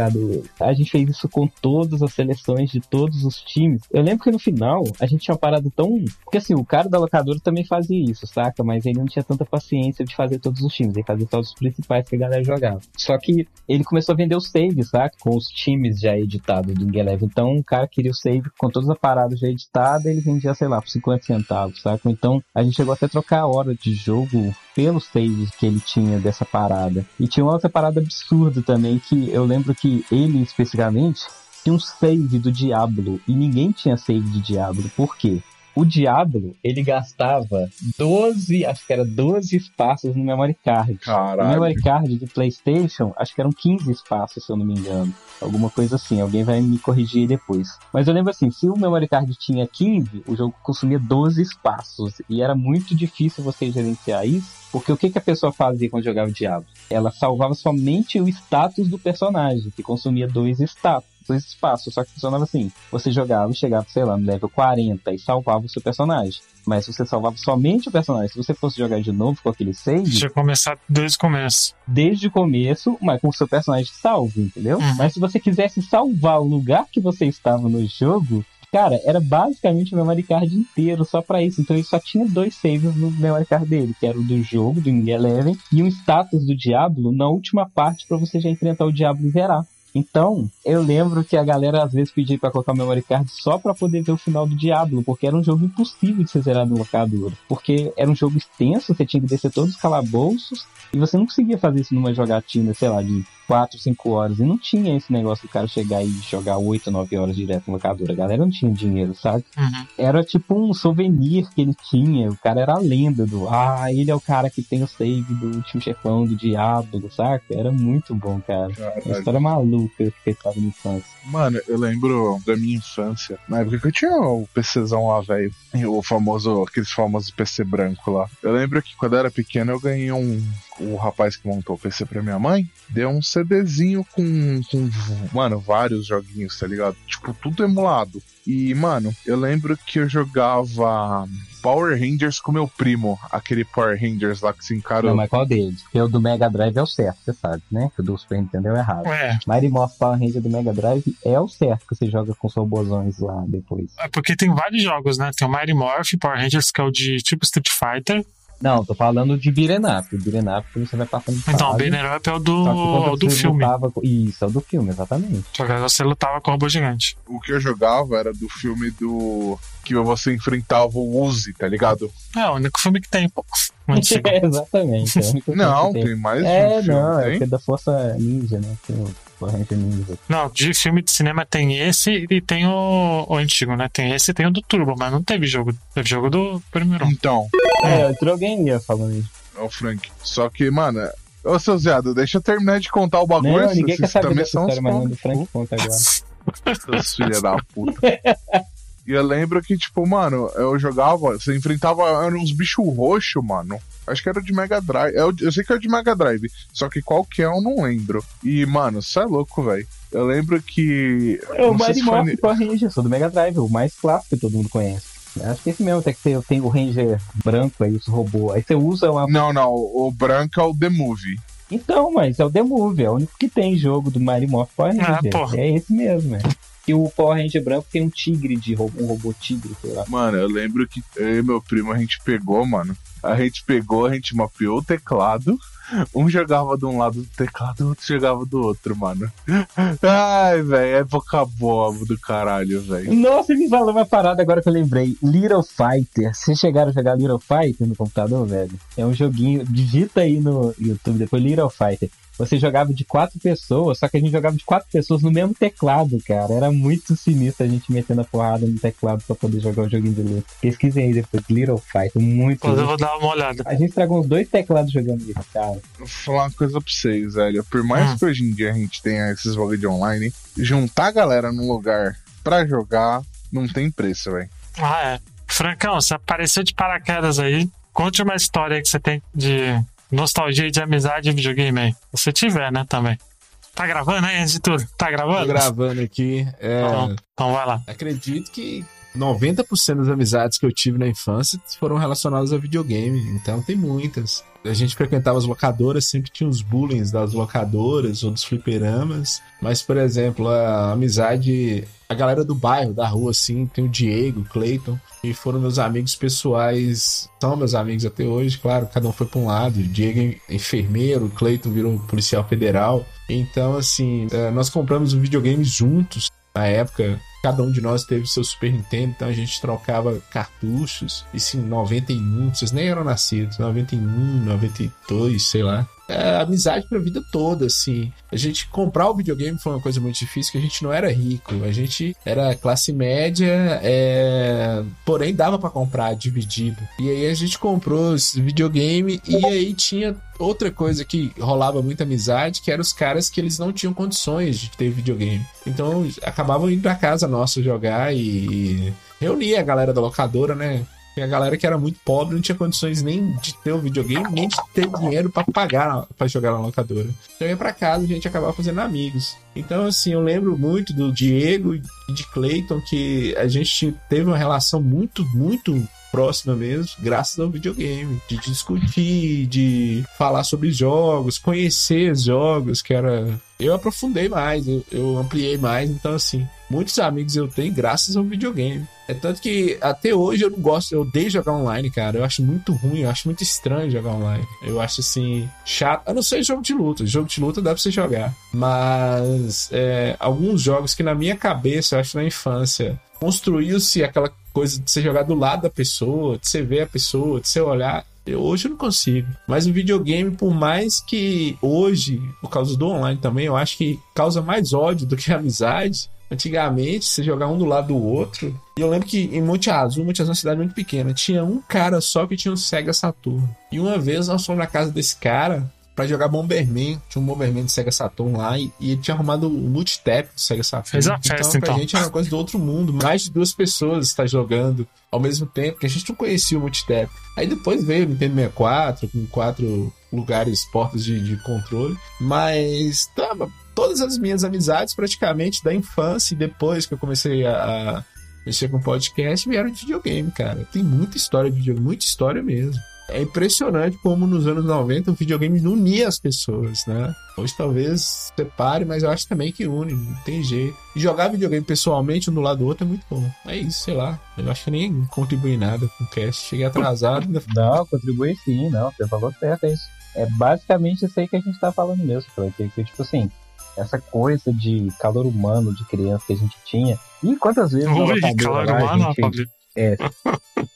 A gente fez isso com todas as seleções de todos os times. Eu lembro que no final a gente tinha parado tão. Porque assim, o cara da locadora também fazia isso, saca? Mas ele não tinha tanta paciência de fazer todos os times. Ele fazia só os principais que a galera jogava. Só que ele começou a vender os saves, saca? Com os times já editados do Ingelev. Então o cara queria o save com todas as paradas já editadas, ele vendia, sei lá, por 50 centavos, saca? Então a gente chegou até a trocar a hora de jogo pelos saves que ele tinha dessa parada. E tinha uma outra parada absurda também, que eu lembro que ele especificamente tinha um save do Diablo e ninguém tinha save de Diablo. Por quê? O Diablo, ele gastava 12, acho que era 12 espaços no memory card. Caralho. O memory card de PlayStation, acho que eram 15 espaços, se eu não me engano. Alguma coisa assim, alguém vai me corrigir depois. Mas eu lembro assim, se o memory card tinha 15, o jogo consumia 12 espaços. E era muito difícil você gerenciar isso, porque o que, que a pessoa fazia quando jogava Diablo? Ela salvava somente o status do personagem, que consumia dois status dois espaços, só que funcionava assim. Você jogava e chegava, sei lá, no level 40 e salvava o seu personagem. Mas você salvava somente o personagem. Se você fosse jogar de novo com aquele save, eu começar desde o começo. desde o começo, mas com o seu personagem salvo, entendeu? Uhum. Mas se você quisesse salvar o lugar que você estava no jogo, cara, era basicamente o memory card inteiro só pra isso. Então ele só tinha dois saves no memory card dele, que era o do jogo, do Indie Eleven, e um status do Diablo na última parte pra você já enfrentar o Diablo e zerar. Então, eu lembro que a galera às vezes pedia pra colocar o memory card só pra poder ver o final do Diablo, porque era um jogo impossível de ser zerado no locador. Porque era um jogo extenso, você tinha que descer todos os calabouços, e você não conseguia fazer isso numa jogatina, sei lá, de 4, 5 horas. E não tinha esse negócio do cara chegar e jogar 8, 9 horas direto no locador. A galera não tinha dinheiro, sabe? Uhum. Era tipo um souvenir que ele tinha. O cara era a lenda do. Ah, ele é o cara que tem o save do último chefão do Diablo, saca? Era muito bom, cara. Uma Caralho. história maluca que eu tava na infância. Mano, eu lembro da minha infância, na época que eu tinha o PCzão lá, velho, o famoso, aqueles famosos PC branco lá. Eu lembro que quando eu era pequeno eu ganhei um, o rapaz que montou o PC pra minha mãe, deu um CDzinho com, com, mano, vários joguinhos, tá ligado? Tipo, tudo emulado. E, mano, eu lembro que eu jogava Power Rangers com meu primo, aquele Power Rangers lá que se encarou. Não, mas qual deles? Porque o do Mega Drive é o certo, você sabe, né? Que o do Super Nintendo é o errado. É, Mighty Morph Power Ranger do Mega Drive é o certo que você joga com os robozões lá depois. é porque tem vários jogos, né? Tem o Mighty Morph, Power Rangers, que é o de tipo Street Fighter. Não, tô falando de Up que você vai passando de Então, o fase. Up é o do, é o do filme. lutava Isso, é o do filme, exatamente. Só que você lutava com o robô gigante. O que eu jogava era do filme do. que você enfrentava o Uzi, tá ligado? É o único filme que tem, pô. É, exatamente. É, o único Não, que tem. tem mais de É, um filme, não, é tem? o que é da Força Ninja, né? Tem Não, de filme de cinema tem esse e tem o, o antigo, né? Tem esse e tem o do Turbo, mas não teve jogo. Teve jogo do primeiro. Então, É, entrou alguém ia falando isso. é o Frank. Só que, mano. Ô, seu Zeado, deixa eu terminar de contar o bagulho. Não, vocês- ninguém quer saber também dessa são história, mas não do Frank conta agora. Seus filha da puta. E eu lembro que, tipo, mano, eu jogava, você enfrentava eram uns bichos roxos, mano. Acho que era de Mega Drive. Eu, eu sei que era de Mega Drive, só que qual que é eu não lembro. E, mano, você é louco, velho. Eu lembro que. É o Mighty se foi Morph ne- Power Ranger, sou do Mega Drive, o mais clássico que todo mundo conhece. Acho que esse mesmo, tem que ter, tem o Ranger branco aí, os robôs. Aí você usa uma. Não, não, o branco é o The Movie. Então, mas é o The Movie, é o único que tem jogo do Mighty Morph Power Ah, Ranger. porra. é esse mesmo, é. E o Power Ranger branco tem um tigre de robô, um robô tigre, sei lá. Mano, eu lembro que eu e meu primo a gente pegou, mano. A gente pegou, a gente mapeou o teclado. Um jogava de um lado do teclado, o outro jogava do outro, mano. Ai, velho, época boa do caralho, velho. Nossa, me falou uma parada agora que eu lembrei. Little Fighter. Vocês chegaram a jogar Little Fighter no computador, velho? É um joguinho. Digita aí no YouTube depois Little Fighter. Você jogava de quatro pessoas, só que a gente jogava de quatro pessoas no mesmo teclado, cara. Era muito sinistro a gente metendo a porrada no teclado pra poder jogar o joguinho de luta. Pesquisem aí depois, Little Fighter, muito Depois eu vou dar uma olhada. A gente estragou uns dois teclados jogando isso, cara. Vou falar uma coisa pra vocês, velho. Por mais Hum. que hoje em dia a gente tenha esses bagulho de online, juntar a galera num lugar pra jogar não tem preço, velho. Ah, é. Francão, você apareceu de paraquedas aí. Conte uma história aí que você tem de nostalgia e de amizade em videogame aí. Se você tiver, né, também. Tá gravando aí, antes de tudo? Tá Tô gravando? gravando aqui. É, Então, então vai lá. acredito que 90% das amizades que eu tive na infância foram relacionadas a videogame, então tem muitas. A gente frequentava as locadoras, sempre tinha os bullying das locadoras ou dos fliperamas. Mas, por exemplo, a amizade, a galera do bairro, da rua, assim, tem o Diego, o Clayton, e foram meus amigos pessoais, são meus amigos até hoje, claro, cada um foi para um lado. O Diego é enfermeiro, o Clayton virou policial federal. Então, assim, é, nós compramos um videogame juntos. Na época, cada um de nós teve seu Super Nintendo, então a gente trocava cartuchos. Isso em 91, vocês nem eram nascidos, 91, 92, sei lá é, amizade pra vida toda, assim. A gente comprar o videogame foi uma coisa muito difícil, que a gente não era rico. A gente era classe média, é... porém dava para comprar dividido. E aí a gente comprou esse videogame e aí tinha outra coisa que rolava muita amizade, que eram os caras que eles não tinham condições de ter videogame. Então acabavam indo pra casa nossa jogar e reunia a galera da locadora, né? E a galera que era muito pobre não tinha condições nem de ter o videogame, nem de ter dinheiro para pagar para jogar na locadora. Então ia pra casa a gente acabava fazendo amigos. Então, assim, eu lembro muito do Diego e de Clayton, que a gente teve uma relação muito, muito próxima mesmo, graças ao videogame. De discutir, de falar sobre jogos, conhecer os jogos, que era. Eu aprofundei mais, eu, eu ampliei mais, então assim, muitos amigos eu tenho graças ao videogame. É tanto que até hoje eu não gosto, eu odeio jogar online, cara. Eu acho muito ruim, eu acho muito estranho jogar online. Eu acho assim, chato. A não ser jogo de luta. Jogo de luta dá pra você jogar. Mas é, alguns jogos que na minha cabeça, eu acho na infância, construiu-se aquela coisa de você jogar do lado da pessoa, de você ver a pessoa, de você olhar. Eu, hoje eu não consigo. Mas o videogame, por mais que hoje, por causa do online também, eu acho que causa mais ódio do que amizade. Antigamente, você jogar um do lado do outro. E eu lembro que em Monte Azul, Monte Azul é uma cidade muito pequena, tinha um cara só que tinha um Sega Saturn. E uma vez nós fomos na casa desse cara para jogar Bomberman. Tinha um Bomberman de Sega Saturn lá e, e ele tinha arrumado o multitap do Sega Saturn. Fez então, festa, pra então. gente era uma coisa do outro mundo. Mais de duas pessoas estar jogando ao mesmo tempo, que a gente não conhecia o multitap. Aí depois veio o Nintendo 64 com quatro lugares, portas de, de controle. Mas tava todas as minhas amizades praticamente da infância e depois que eu comecei a, a mexer com podcast vieram de videogame, cara. Tem muita história de videogame, muita história mesmo. É impressionante como nos anos 90 o videogame não unia as pessoas, né? Hoje talvez separe, mas eu acho também que une, não tem jeito. E jogar videogame pessoalmente um do lado do outro é muito bom. É isso, sei lá. Eu acho que eu nem contribuí nada com o cast. Cheguei atrasado. ainda- Não, contribui sim, não, você falou certo, é isso. É basicamente isso aí que a gente tá falando mesmo, porque, que, tipo assim, essa coisa de calor humano de criança que a gente tinha. E quantas vezes locadora calor a humano, gente-. É.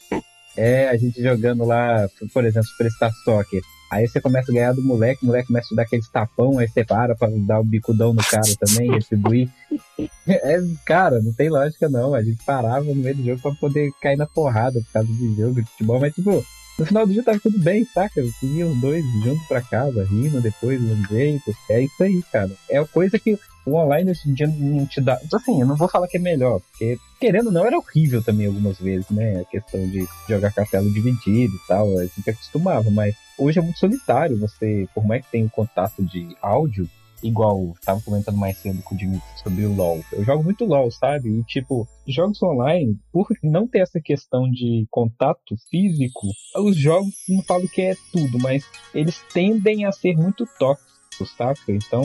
É, a gente jogando lá, por exemplo, Superstar Soccer. Aí você começa a ganhar do moleque, o moleque começa a dar aqueles tapão, aí você para pra dar o bicudão no cara também, retribuir. É, cara, não tem lógica não. A gente parava no meio do jogo pra poder cair na porrada por causa do jogo de futebol, mas tipo, no final do dia tava tudo bem, saca? Seguia os dois juntos pra casa, rindo depois mesmo jeito. É isso aí, cara. É a coisa que o online hoje em dia não te dá. Assim, eu não vou falar que é melhor, porque querendo ou não era horrível também algumas vezes, né? A questão de jogar castelo dividido e tal, a gente acostumava, mas hoje é muito solitário. Você, por mais que tenha um contato de áudio, igual tava comentando mais cedo com o sobre o LoL. Eu jogo muito LoL, sabe? E tipo, jogos online, por não ter essa questão de contato físico, os jogos não falo que é tudo, mas eles tendem a ser muito tóxicos, saca? Então,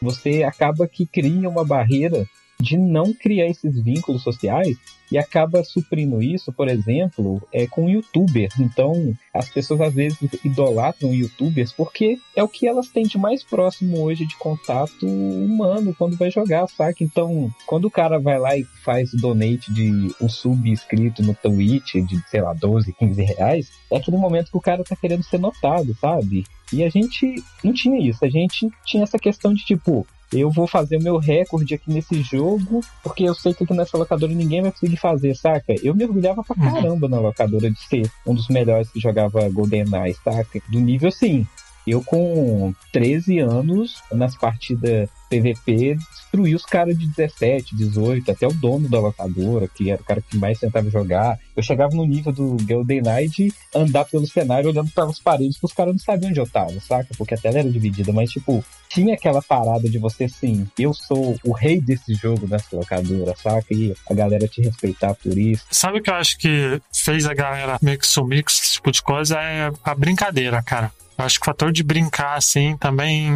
você acaba que cria uma barreira de não criar esses vínculos sociais e acaba suprindo isso, por exemplo, é com youtuber. Então, as pessoas às vezes idolatram youtubers porque é o que elas têm de mais próximo hoje de contato humano quando vai jogar, saca? Então, quando o cara vai lá e faz o donate de um sub inscrito no Twitch de, sei lá, 12, 15 reais, é aquele momento que o cara tá querendo ser notado, sabe? E a gente não tinha isso, a gente tinha essa questão de tipo, eu vou fazer o meu recorde aqui nesse jogo, porque eu sei que aqui nessa locadora ninguém vai conseguir fazer, saca? Eu me orgulhava pra Uhum. caramba na locadora de ser um dos melhores que jogava GoldenEye, saca? Do nível assim. Eu com 13 anos, nas partidas PVP destruía os caras de 17, 18, até o dono da locadora, que era o cara que mais tentava jogar. Eu chegava no nível do Golden Knight andar pelo cenário olhando pelas paredes que os caras não sabiam onde eu tava, saca? Porque a tela era dividida, mas tipo, tinha aquela parada de você assim, eu sou o rei desse jogo nessa locadora, saca? E a galera te respeitar por isso. Sabe o que eu acho que fez a galera meio que sumir com esse tipo de coisa? É a brincadeira, cara. Eu acho que o fator de brincar, assim, também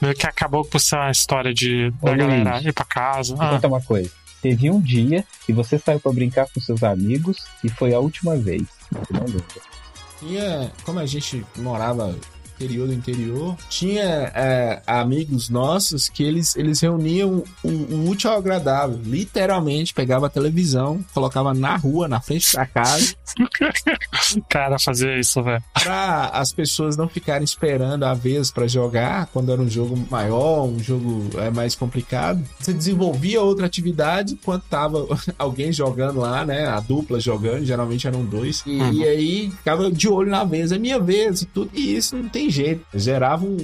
meio que acabou com essa história de Ô, da galera Luiz, ir pra casa. Ah, contar uma coisa. Teve um dia que você saiu pra brincar com seus amigos e foi a última vez. Não lembra. Tinha, como a gente morava interior do interior, tinha é, amigos nossos que eles, eles reuniam o, o útil ao agradável. Literalmente pegava a televisão, colocava na rua, na frente da casa, cara, fazer isso, velho. pra as pessoas não ficarem esperando a vez pra jogar quando era um jogo maior, um jogo é, mais complicado. Você desenvolvia outra atividade enquanto tava alguém jogando lá, né? A dupla jogando, geralmente eram dois. E, Uhum. e aí ficava de olho na vez, é minha vez e tudo. E isso não tem jeito. Gerava um-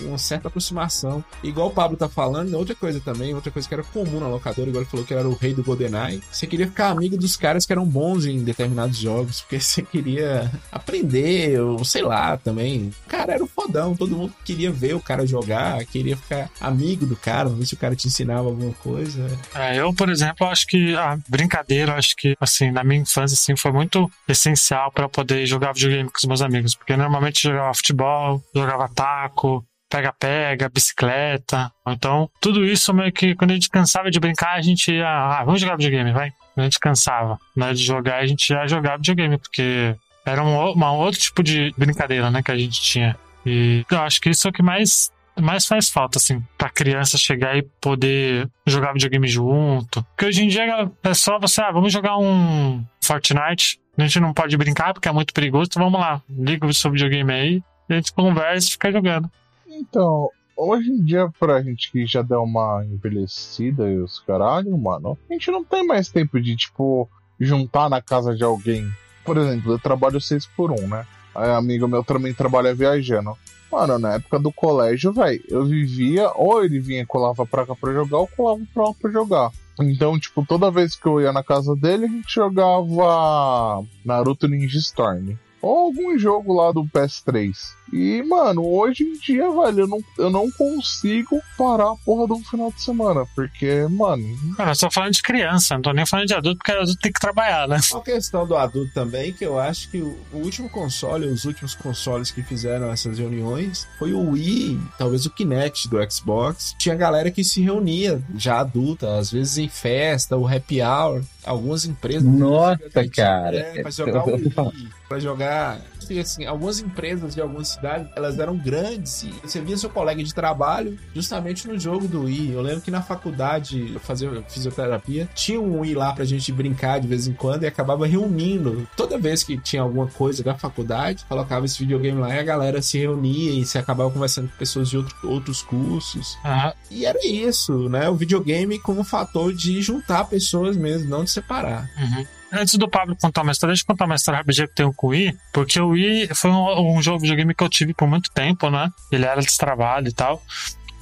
um- uma certa aproximação. Igual o Pablo tá falando, outra coisa também, outra coisa que era comum na locadora, igual ele falou que era o rei do GoldenEye. Você queria ficar amigo dos caras que eram bons em determinados jogos, porque você queria aprender, ou sei lá, também. O cara era o fodão, todo mundo queria ver o cara jogar, queria ficar amigo do cara, ver se o cara te ensinava alguma coisa. É, eu, por exemplo, acho que a brincadeira, acho que, assim, na minha infância, assim, foi muito essencial pra poder jogar videogame com os meus amigos. Porque normalmente jogava futebol, jogava taco, pega-pega, bicicleta. Então, tudo isso meio que, quando a gente cansava de brincar, a gente ia, ah, vamos jogar videogame, vai. A gente cansava, né, de jogar, a gente ia jogar videogame, porque era um, uma outro tipo de brincadeira, né, que a gente tinha. E eu acho que isso é o que mais mais faz falta, assim, pra criança chegar e poder jogar videogame junto. Porque hoje em dia é só você, ah, vamos jogar um Fortnite. A gente não pode brincar porque é muito perigoso, então vamos lá, liga o seu videogame aí, a gente conversa e fica jogando. Então, hoje em dia, pra gente que já deu uma envelhecida e os caralho, mano, a gente não tem mais tempo de, tipo, juntar na casa de alguém. Por exemplo, eu trabalho 6 por 1 né? Aí, amigo meu também trabalha viajando. Mano, na época do colégio, velho, eu vivia, ou ele vinha e colava pra cá pra jogar, ou colava pra lá pra jogar. Então, tipo, toda vez que eu ia na casa dele, a gente jogava Naruto Ninja Storm. Ou algum jogo lá do PS3. E, mano, hoje em dia, velho, eu não, eu não consigo parar a porra de um final de semana. Porque, mano, Cara, eu tô falando de criança, não tô nem falando de adulto, porque adulto tem que trabalhar, né? Uma questão do adulto também, que eu acho que o, o último console, os últimos consoles que fizeram essas reuniões, foi o Wii, talvez o Kinect do Xbox. Tinha galera que se reunia, já adulta, às vezes em festa, o happy hour, algumas empresas. Nossa, É, cara. pra jogar o Wii, pra jogar. Assim, assim, algumas empresas de algumas cidades, elas eram grandes e você via seu colega de trabalho justamente no jogo do Wii. Eu lembro que na faculdade, eu fazia fisioterapia, tinha um Wii lá pra gente brincar de vez em quando e acabava reunindo. Toda vez que tinha alguma coisa da faculdade, colocava esse videogame lá e a galera se reunia e se acabava conversando com pessoas de outro- outros cursos. Aham. E era isso, né? O videogame como fator de juntar pessoas mesmo, não de separar. Uhum. Antes do Pablo contar uma história, deixa eu contar uma história rapidinho que tem com o Wii, porque o Wii foi um, um jogo de videogame que eu tive por muito tempo, né? Ele era de trabalho e tal.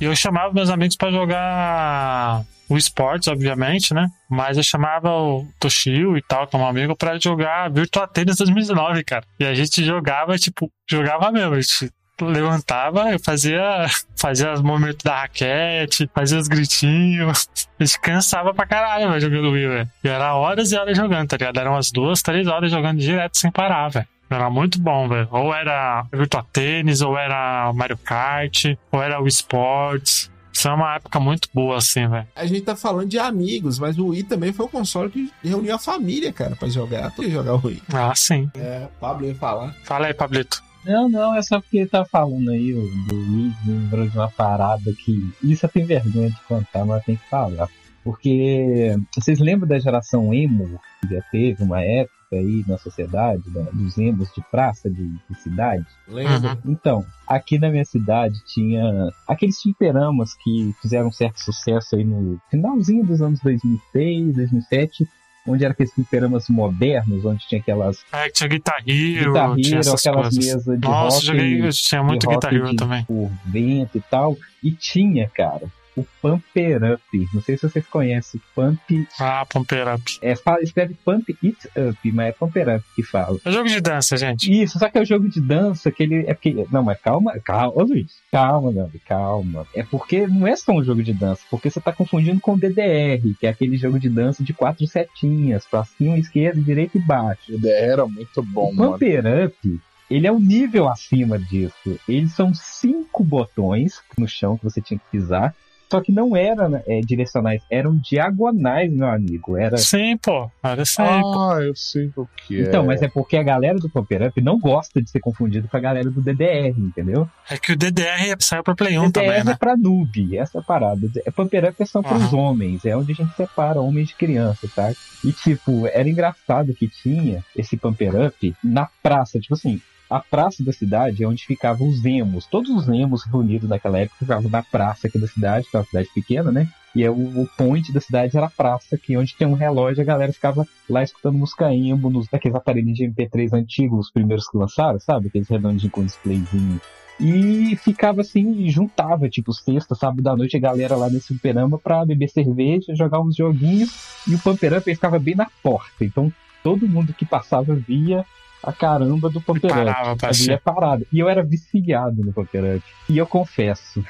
E eu chamava meus amigos pra jogar o esportes, obviamente, né? Mas eu chamava o Toshio e tal, como amigo, pra jogar Virtua Tennis 2019, cara. E a gente jogava, tipo, jogava mesmo. A gente levantava, eu fazia, fazia os movimentos da raquete, fazia os gritinhos. A gente cansava pra caralho, velho, jogando Wii, velho. E era horas e horas jogando, tá ligado? Eram umas duas, três horas jogando direto sem parar, velho. Era muito bom, velho. Ou era Virtua Tênis, ou era Mario Kart, ou era o Sports. Isso é uma época muito boa, assim, velho. A gente tá falando de amigos, mas o Wii também foi um console que reuniu a família, cara, pra jogar. Pra jogar o Wii. Ah, sim. É, o Pablo ia falar. Fala aí, Pablito. Não, não, é só porque ele tá falando aí o, do Wii, lembrou de uma parada que. Isso eu tenho vergonha de contar, mas tem que falar. Porque vocês lembram da geração emo que já teve uma época aí na sociedade, da- dos emos de praça, de, de cidade? Lembra? Uhum. Então, aqui na minha cidade tinha aqueles fliperamas que fizeram um certo sucesso aí no finalzinho dos anos 2006, 2007, onde eram aqueles fliperamas modernos, onde tinha aquelas É, que tinha Guitar Hero, Guitar tinha Hero, aquelas coisas. mesas de Nossa, rock joguei, tinha muito Guitar Hero de- também. por vento e tal. E tinha, cara, o Pumper Up. Não sei se vocês conhecem. Pump. Ah, Pumper Up. É, fala, escreve Pump It Up, mas é Pumper Up que fala. É jogo de dança, gente. Isso, só que é o jogo de dança que ele. É porque. Não, mas calma, calma, ô Luiz. Calma, meu amigo, calma. É porque não é só um jogo de dança, porque você tá confundindo com o DDR, que é aquele jogo de dança de quatro setinhas, pra cima, esquerda, direita e baixo. O DR era muito bom, o mano. Pumper Up, ele é um nível acima disso. Eles são cinco botões no chão que você tinha que pisar. Só que não eram é, direcionais, eram diagonais, meu amigo. Era... Sim, pô. Era pô. Ah, eu sei o que é. Então, mas é porque a galera do Pumper Up não gosta de ser confundido com a galera do DDR, entendeu? É que o DDR saiu pra Play 1 DDR também, é né? pra noob, essa é parada. É Pumper Up é só pros Aham. homens, é onde a gente separa homens de criança, tá? E tipo, era engraçado que tinha esse Pumper Up na praça, tipo assim, a praça da cidade é onde ficavam os emos. Todos os emos reunidos naquela época ficavam na praça aqui da cidade, que é uma cidade pequena, né? E é o, o point da cidade era a praça, que é onde tem um relógio, a galera ficava lá escutando música emo, nos, daqueles aparelhos de MP3 antigos, os primeiros que lançaram, sabe? Aqueles redondinhos com displayzinho. E ficava assim, juntava, tipo, sexta, sábado da noite, a galera lá nesse Superama pra beber cerveja, jogar uns joguinhos, e o ele ficava bem na porta. Então todo mundo que passava via a caramba do Up. Parava pra é ser. parado. E eu era viciado no Up. E eu confesso,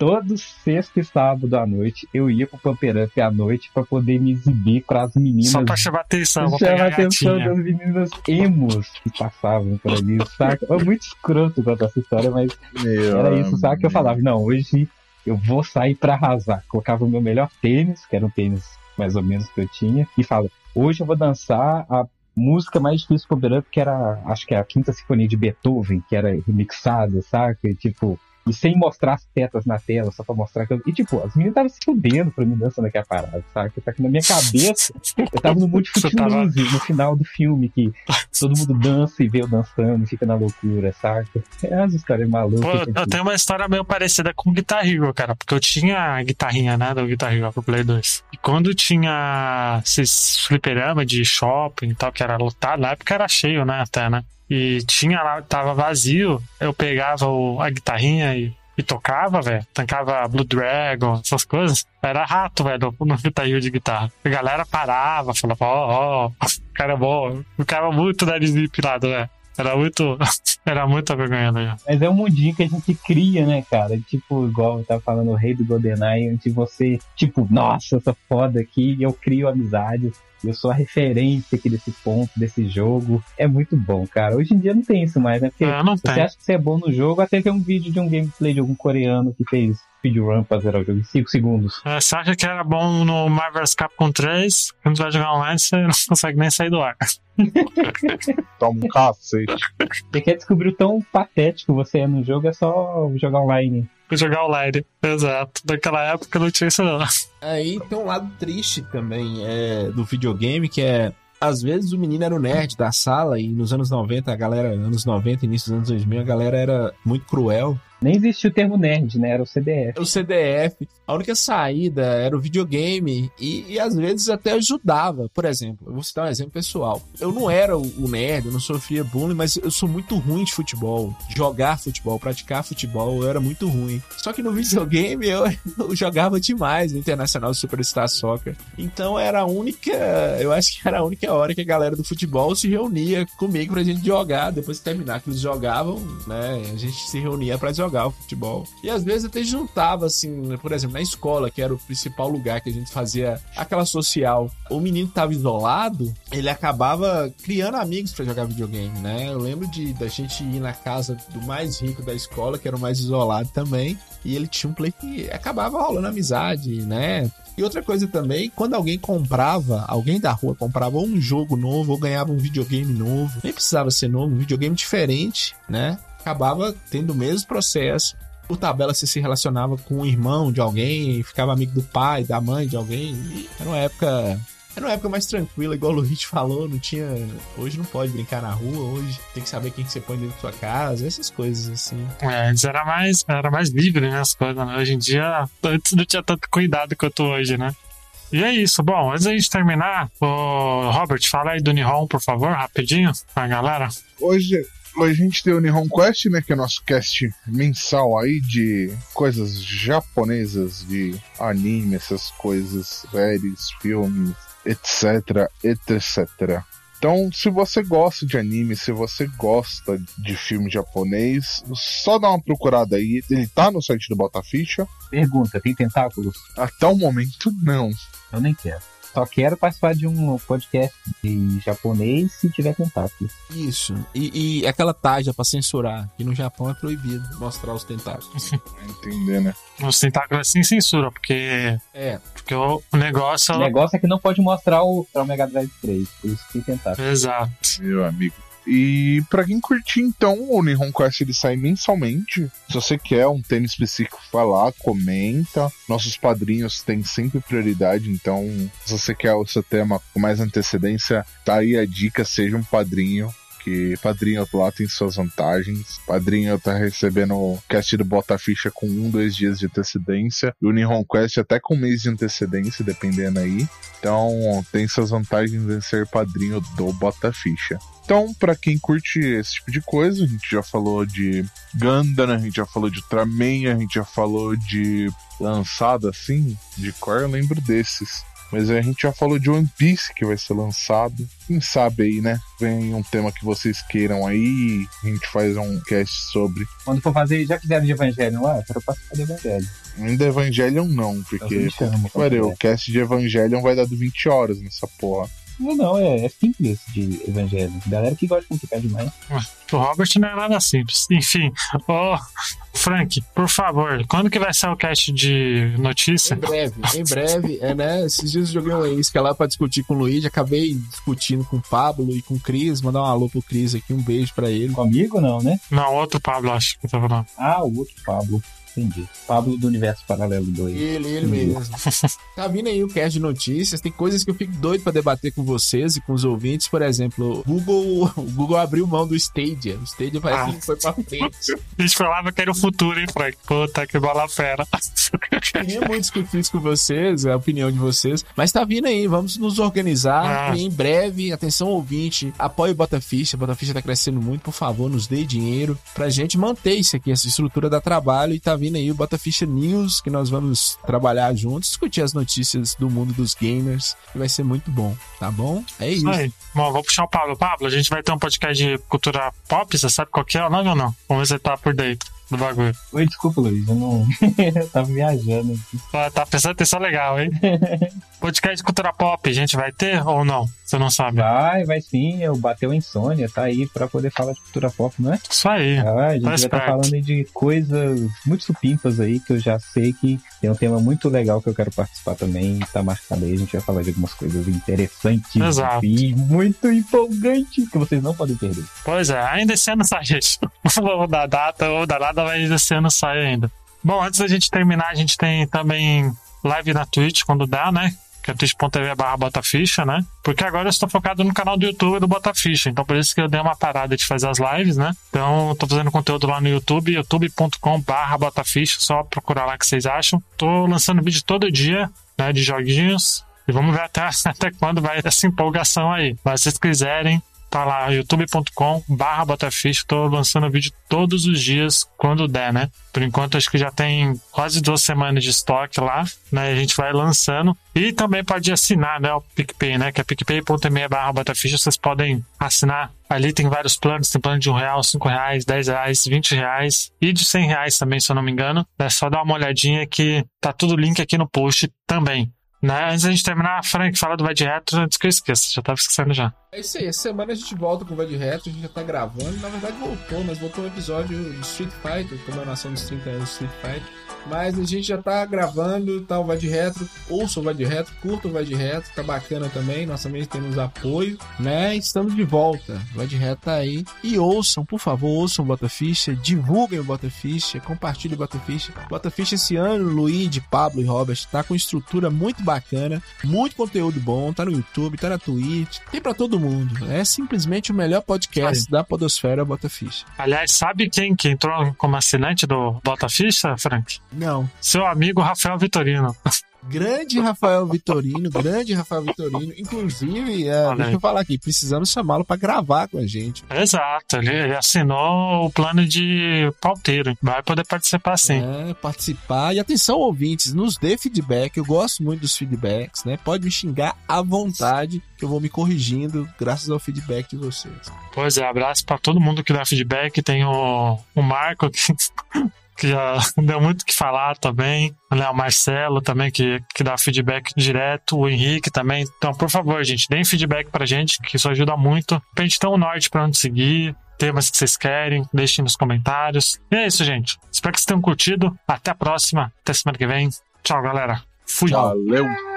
todo sexta e sábado à noite eu ia pro Pumper Up à noite pra poder me exibir pras meninas. Só pra chamar atenção, vou Chama pegar a a atenção das meninas emos que passavam por ali, saca? É muito escroto contar essa história, mas Meu era isso, sabe? Que eu falava, não, hoje eu vou sair pra arrasar. Colocava o meu melhor tênis, que era um tênis mais ou menos que eu tinha, e fala, hoje eu vou dançar a música mais difícil do Pumper Up, que era, acho que é a Quinta Sinfonia de Beethoven, que era remixada, saca? E, tipo, e sem mostrar as tetas na tela, só pra mostrar que eu... E, tipo, as meninas estavam se fudendo pra mim dançando aquela parada, saca? Só que na minha cabeça, eu tava no Você tava- no final do filme, que todo mundo dança e vê eu dançando, e fica na loucura, saca? É umas histórias malucas. Pô, eu tenho uma história meio parecida com o Guitar Hero, cara, porque eu tinha a guitarrinha, né, do Guitar Hero pro Play 2. E quando tinha esses fliperama de shopping e tal, que era lotado, na época era cheio, né, até, né? E tinha lá, tava vazio, eu pegava o- a guitarrinha e, e tocava, velho. Tancava Blue Dragon, essas coisas. Era rato, velho, no Guitar Hero de guitarra. A galera parava, falava, ó, ó, o cara é bom. Ficava muito nariz empilado, velho. Era muito. Era muita vergonha, né? Mas é um mundinho que a gente cria, né, cara? Tipo, igual eu tava falando, o rei do GoldenEye, onde você, tipo, nossa, eu sou foda aqui, e eu crio amizades, eu sou a referência aqui desse ponto, desse jogo. É muito bom, cara. Hoje em dia não tem isso mais, né? Porque É, não você tem. acha que você é bom no jogo, até tem um vídeo de um gameplay de algum coreano que fez speedrun pra zerar o jogo em 5 segundos. É, Você acha que era bom no Marvel's Capcom 3? Quando você vai jogar online, você não consegue nem sair do ar. Toma um cacete. Você quer descobrir o tão patético você é no jogo, é só jogar online. Jogar online. Exato. Naquela época não tinha isso, não. Aí tem um lado triste também é, do videogame, que é. Às vezes o menino era o nerd da sala e nos anos 90, a galera, anos 90, início dos anos 2000, a galera era muito cruel. Nem existia o termo nerd, né? Era o CDF. O CDF, a única saída era o videogame e, e às vezes até ajudava. Por exemplo, eu vou citar um exemplo pessoal. Eu não era o, nerd, eu não sofria bullying, mas eu sou muito ruim de futebol. Jogar futebol, praticar futebol, eu era muito ruim. Só que no videogame eu, eu jogava demais no Internacional Superstar Soccer. Então era a única, eu acho que era a única hora que a galera do futebol se reunia comigo pra gente jogar. Depois de terminar que eles jogavam, né, a gente se reunia pra jogar o futebol. E às vezes até juntava, assim, por exemplo, na escola, que era o principal lugar que a gente fazia aquela social. O menino que tava isolado, ele acabava criando amigos pra jogar videogame, né? Eu lembro de da gente ir na casa do mais rico da escola, que era o mais isolado também, e ele tinha um play que acabava rolando amizade, né? E outra coisa também, quando alguém comprava, alguém da rua comprava um jogo novo ou ganhava um videogame novo, nem precisava ser novo, um videogame diferente, né? Acabava tendo o mesmo processo. Por tabela você se relacionava com o irmão de alguém, ficava amigo do pai, da mãe de alguém. E era uma época. Era uma época mais tranquila, igual o Luiz falou, não tinha. Hoje não pode brincar na rua, hoje tem que saber quem que você põe dentro da sua casa, essas coisas assim. É, antes era mais, era mais livre, né? As coisas, né? Hoje em dia, antes não tinha tanto cuidado quanto hoje, né? E é isso. Bom, antes da gente terminar, ô, Robert, fala aí do Nihon, por favor, rapidinho, pra galera. Hoje, A gente tem o Nihon Quest, né? Que é nosso cast mensal aí de coisas japonesas, de anime, essas coisas, séries, filmes, etc, etc. Então, se você gosta de anime, se você gosta de filme japonês, só dá uma procurada aí. Ele tá no site do Botaficha. Pergunta, tem tentáculos? Até o momento, não. Eu nem quero. Só quero participar de um podcast de japonês se tiver tentáculos. Isso. E, e aquela tarja pra censurar, que no Japão é proibido mostrar os tentáculos. Entender, né? Os tentáculos é sem censura, porque, É, porque o negócio. O negócio é que não pode mostrar o, o Mega Drive 3, por isso que tentáculos. Exato. Meu amigo. E pra quem curtir, então, o Nihon Quest ele sai mensalmente. Se você quer um tema específico, vai lá, comenta. Nossos padrinhos têm sempre prioridade, então, se você quer o seu tema com mais antecedência, tá aí a dica, seja um padrinho. Que padrinho lá tem suas vantagens. Padrinho tá recebendo o cast do Bota Ficha com um, dois dias de antecedência. E o Nihon Quest até com um mês de antecedência, dependendo aí. Então tem suas vantagens em ser padrinho do Bota Ficha. Então, pra quem curte esse tipo de coisa, a gente já falou de Gundam, a gente já falou de Ultraman, a gente já falou de lançado assim, de cor, eu lembro desses. Mas a gente já falou de One Piece que vai ser lançado. Quem sabe aí, né? Vem um tema que vocês queiram aí, a gente faz um cast sobre. Quando for fazer, já fizeram de Evangelho lá? Eu quero participar de Evangelho. Ainda Evangelion não, porque. chamo, o cast de Evangelion vai dar do 20 horas nessa porra. Não, não, é, é simples de Evangelho. Galera que gosta de complicar demais. O Robert não é nada simples. Enfim, ô Frank, por favor, quando que vai ser o cast de notícia? em breve, em breve, é, né? Esses dias eu joguei uma isca lá pra discutir com o Luigi, acabei discutindo com o Pablo e com o Cris, mandar um alô pro Cris aqui, um beijo pra ele. Comigo não, né? Não, outro Pablo, acho que eu tava falando. Ah, o outro Pablo. Entendi. Pablo do Universo Paralelo 2. Ele, ele mesmo. tá vindo aí o cast de notícias. Tem coisas que eu fico doido pra debater com vocês e com os ouvintes. Por exemplo, o Google, o Google abriu mão do Stadia. O Stadia parece Ah. que foi pra frente. A gente falava que era o futuro, hein, Frank? Puta que bola fera. Queria muito discutir isso com vocês, a opinião de vocês. Mas tá vindo aí, vamos nos organizar. Ah. E em breve, atenção ouvinte, apoie o Botaficha. A Botaficha tá crescendo muito, por favor, nos dê dinheiro pra gente manter isso aqui, essa estrutura da trabalho. E tá vindo aí o Botaficha News, que nós vamos trabalhar juntos, discutir as notícias do mundo dos gamers. E vai ser muito bom, tá bom? É isso. Aí, bom, vou puxar o Pablo. Pablo, a gente vai ter um podcast de cultura pop, você sabe qual que é o nome ou não? Vamos ver se tá por dentro do bagulho. Oi, desculpa, Luiz. Eu não. eu tava viajando aqui. Ah, Tá prestando atenção legal, hein? podcast de cultura pop, a gente vai ter ou não? Você não sabe? Vai, vai sim. Eu bateu a insônia, tá aí pra poder falar de cultura pop, não é? Isso aí. Ah, a gente Tá vai estar esperto. falando de coisas muito supimpas aí, que eu já sei que tem um tema muito legal que eu quero participar também. Tá marcado aí, a gente vai falar de algumas coisas interessantes Exato. e muito empolgantes que vocês não podem perder. Pois é, ainda esse ano sai. Não vou dar data ou dar nada, esse ano sai ainda. Bom, antes da gente terminar, a gente tem também live na Twitch quando dá, né? Que é twitch.tv barra Botaficha, né? Porque agora eu estou focado no canal do YouTube do Botaficha. Então por isso que eu dei uma parada de fazer as lives, né? Então tô fazendo conteúdo lá no YouTube, youtube.com barra Botaficha. Só procurar lá que vocês acham. Tô lançando vídeo todo dia, né? De joguinhos. E vamos ver até, até quando vai essa empolgação aí. Mas se vocês quiserem, tá lá, youtube.com barra Botaficha, tô lançando vídeo todos os dias, quando der, né? Por enquanto, acho que já tem quase duas semanas de estoque lá, né? A gente vai lançando. E também pode assinar, né? O PicPay, né? Que é picpay.me barra Botaficha, vocês podem assinar. Ali tem vários planos, tem plano de um real, cinco reais, dez reais, vinte reais e de cem reais também, se eu não me engano. É só dar uma olhadinha que tá tudo link aqui no post também. Né? Antes da gente terminar, Frank, fala do Vai de Retro antes que eu esqueça, já tava esquecendo já. É isso aí, essa semana a gente volta com o Vai de Retro, a gente já tá gravando, na verdade voltou, mas voltou um episódio do Street Fighter, comemoração dos 30 anos do Street Fighter. Mas a gente já tá gravando, tá o Vai de Retro, ouça o Vai de Retro, curta o Vai de Retro, tá bacana também, nós também temos apoio, né? Estamos de volta, Vai de Retro tá aí. E ouçam, por favor, ouçam o Botaficha, divulguem o Botaficha, compartilhem o Botaficha. Botaficha esse ano, Luigi, Pablo e Robert, tá com estrutura muito bacana, muito conteúdo bom, tá no YouTube, tá na Twitch, tem pra todo mundo. É simplesmente o melhor podcast da Podosfera Botaficha. Aliás, sabe quem que entrou como assinante do Bota Ficha, Frank? Não. Seu amigo Rafael Vitorino. Grande Rafael Vitorino, grande Rafael Vitorino. Inclusive, é, deixa eu falar aqui, precisamos chamá-lo pra gravar com a gente. Exato, ele, ele assinou o plano de pauteiro. Vai poder participar sim. É, participar. E atenção, ouvintes, nos dê feedback. Eu gosto muito dos feedbacks, né? Pode me xingar à vontade, que eu vou me corrigindo graças ao feedback de vocês. Pois é, abraço pra todo mundo que dá feedback. Tem o, o Marco, que, que já deu muito o que falar também. Né? O Marcelo também, que, que dá feedback direto. O Henrique também. Então, por favor, gente, deem feedback pra gente, que isso ajuda muito. Pra gente ter um norte pra onde seguir. Temas que vocês querem, deixem nos comentários. E é isso, gente. Espero que vocês tenham curtido. Até a próxima. Até semana que vem. Tchau, galera. Fui. Valeu!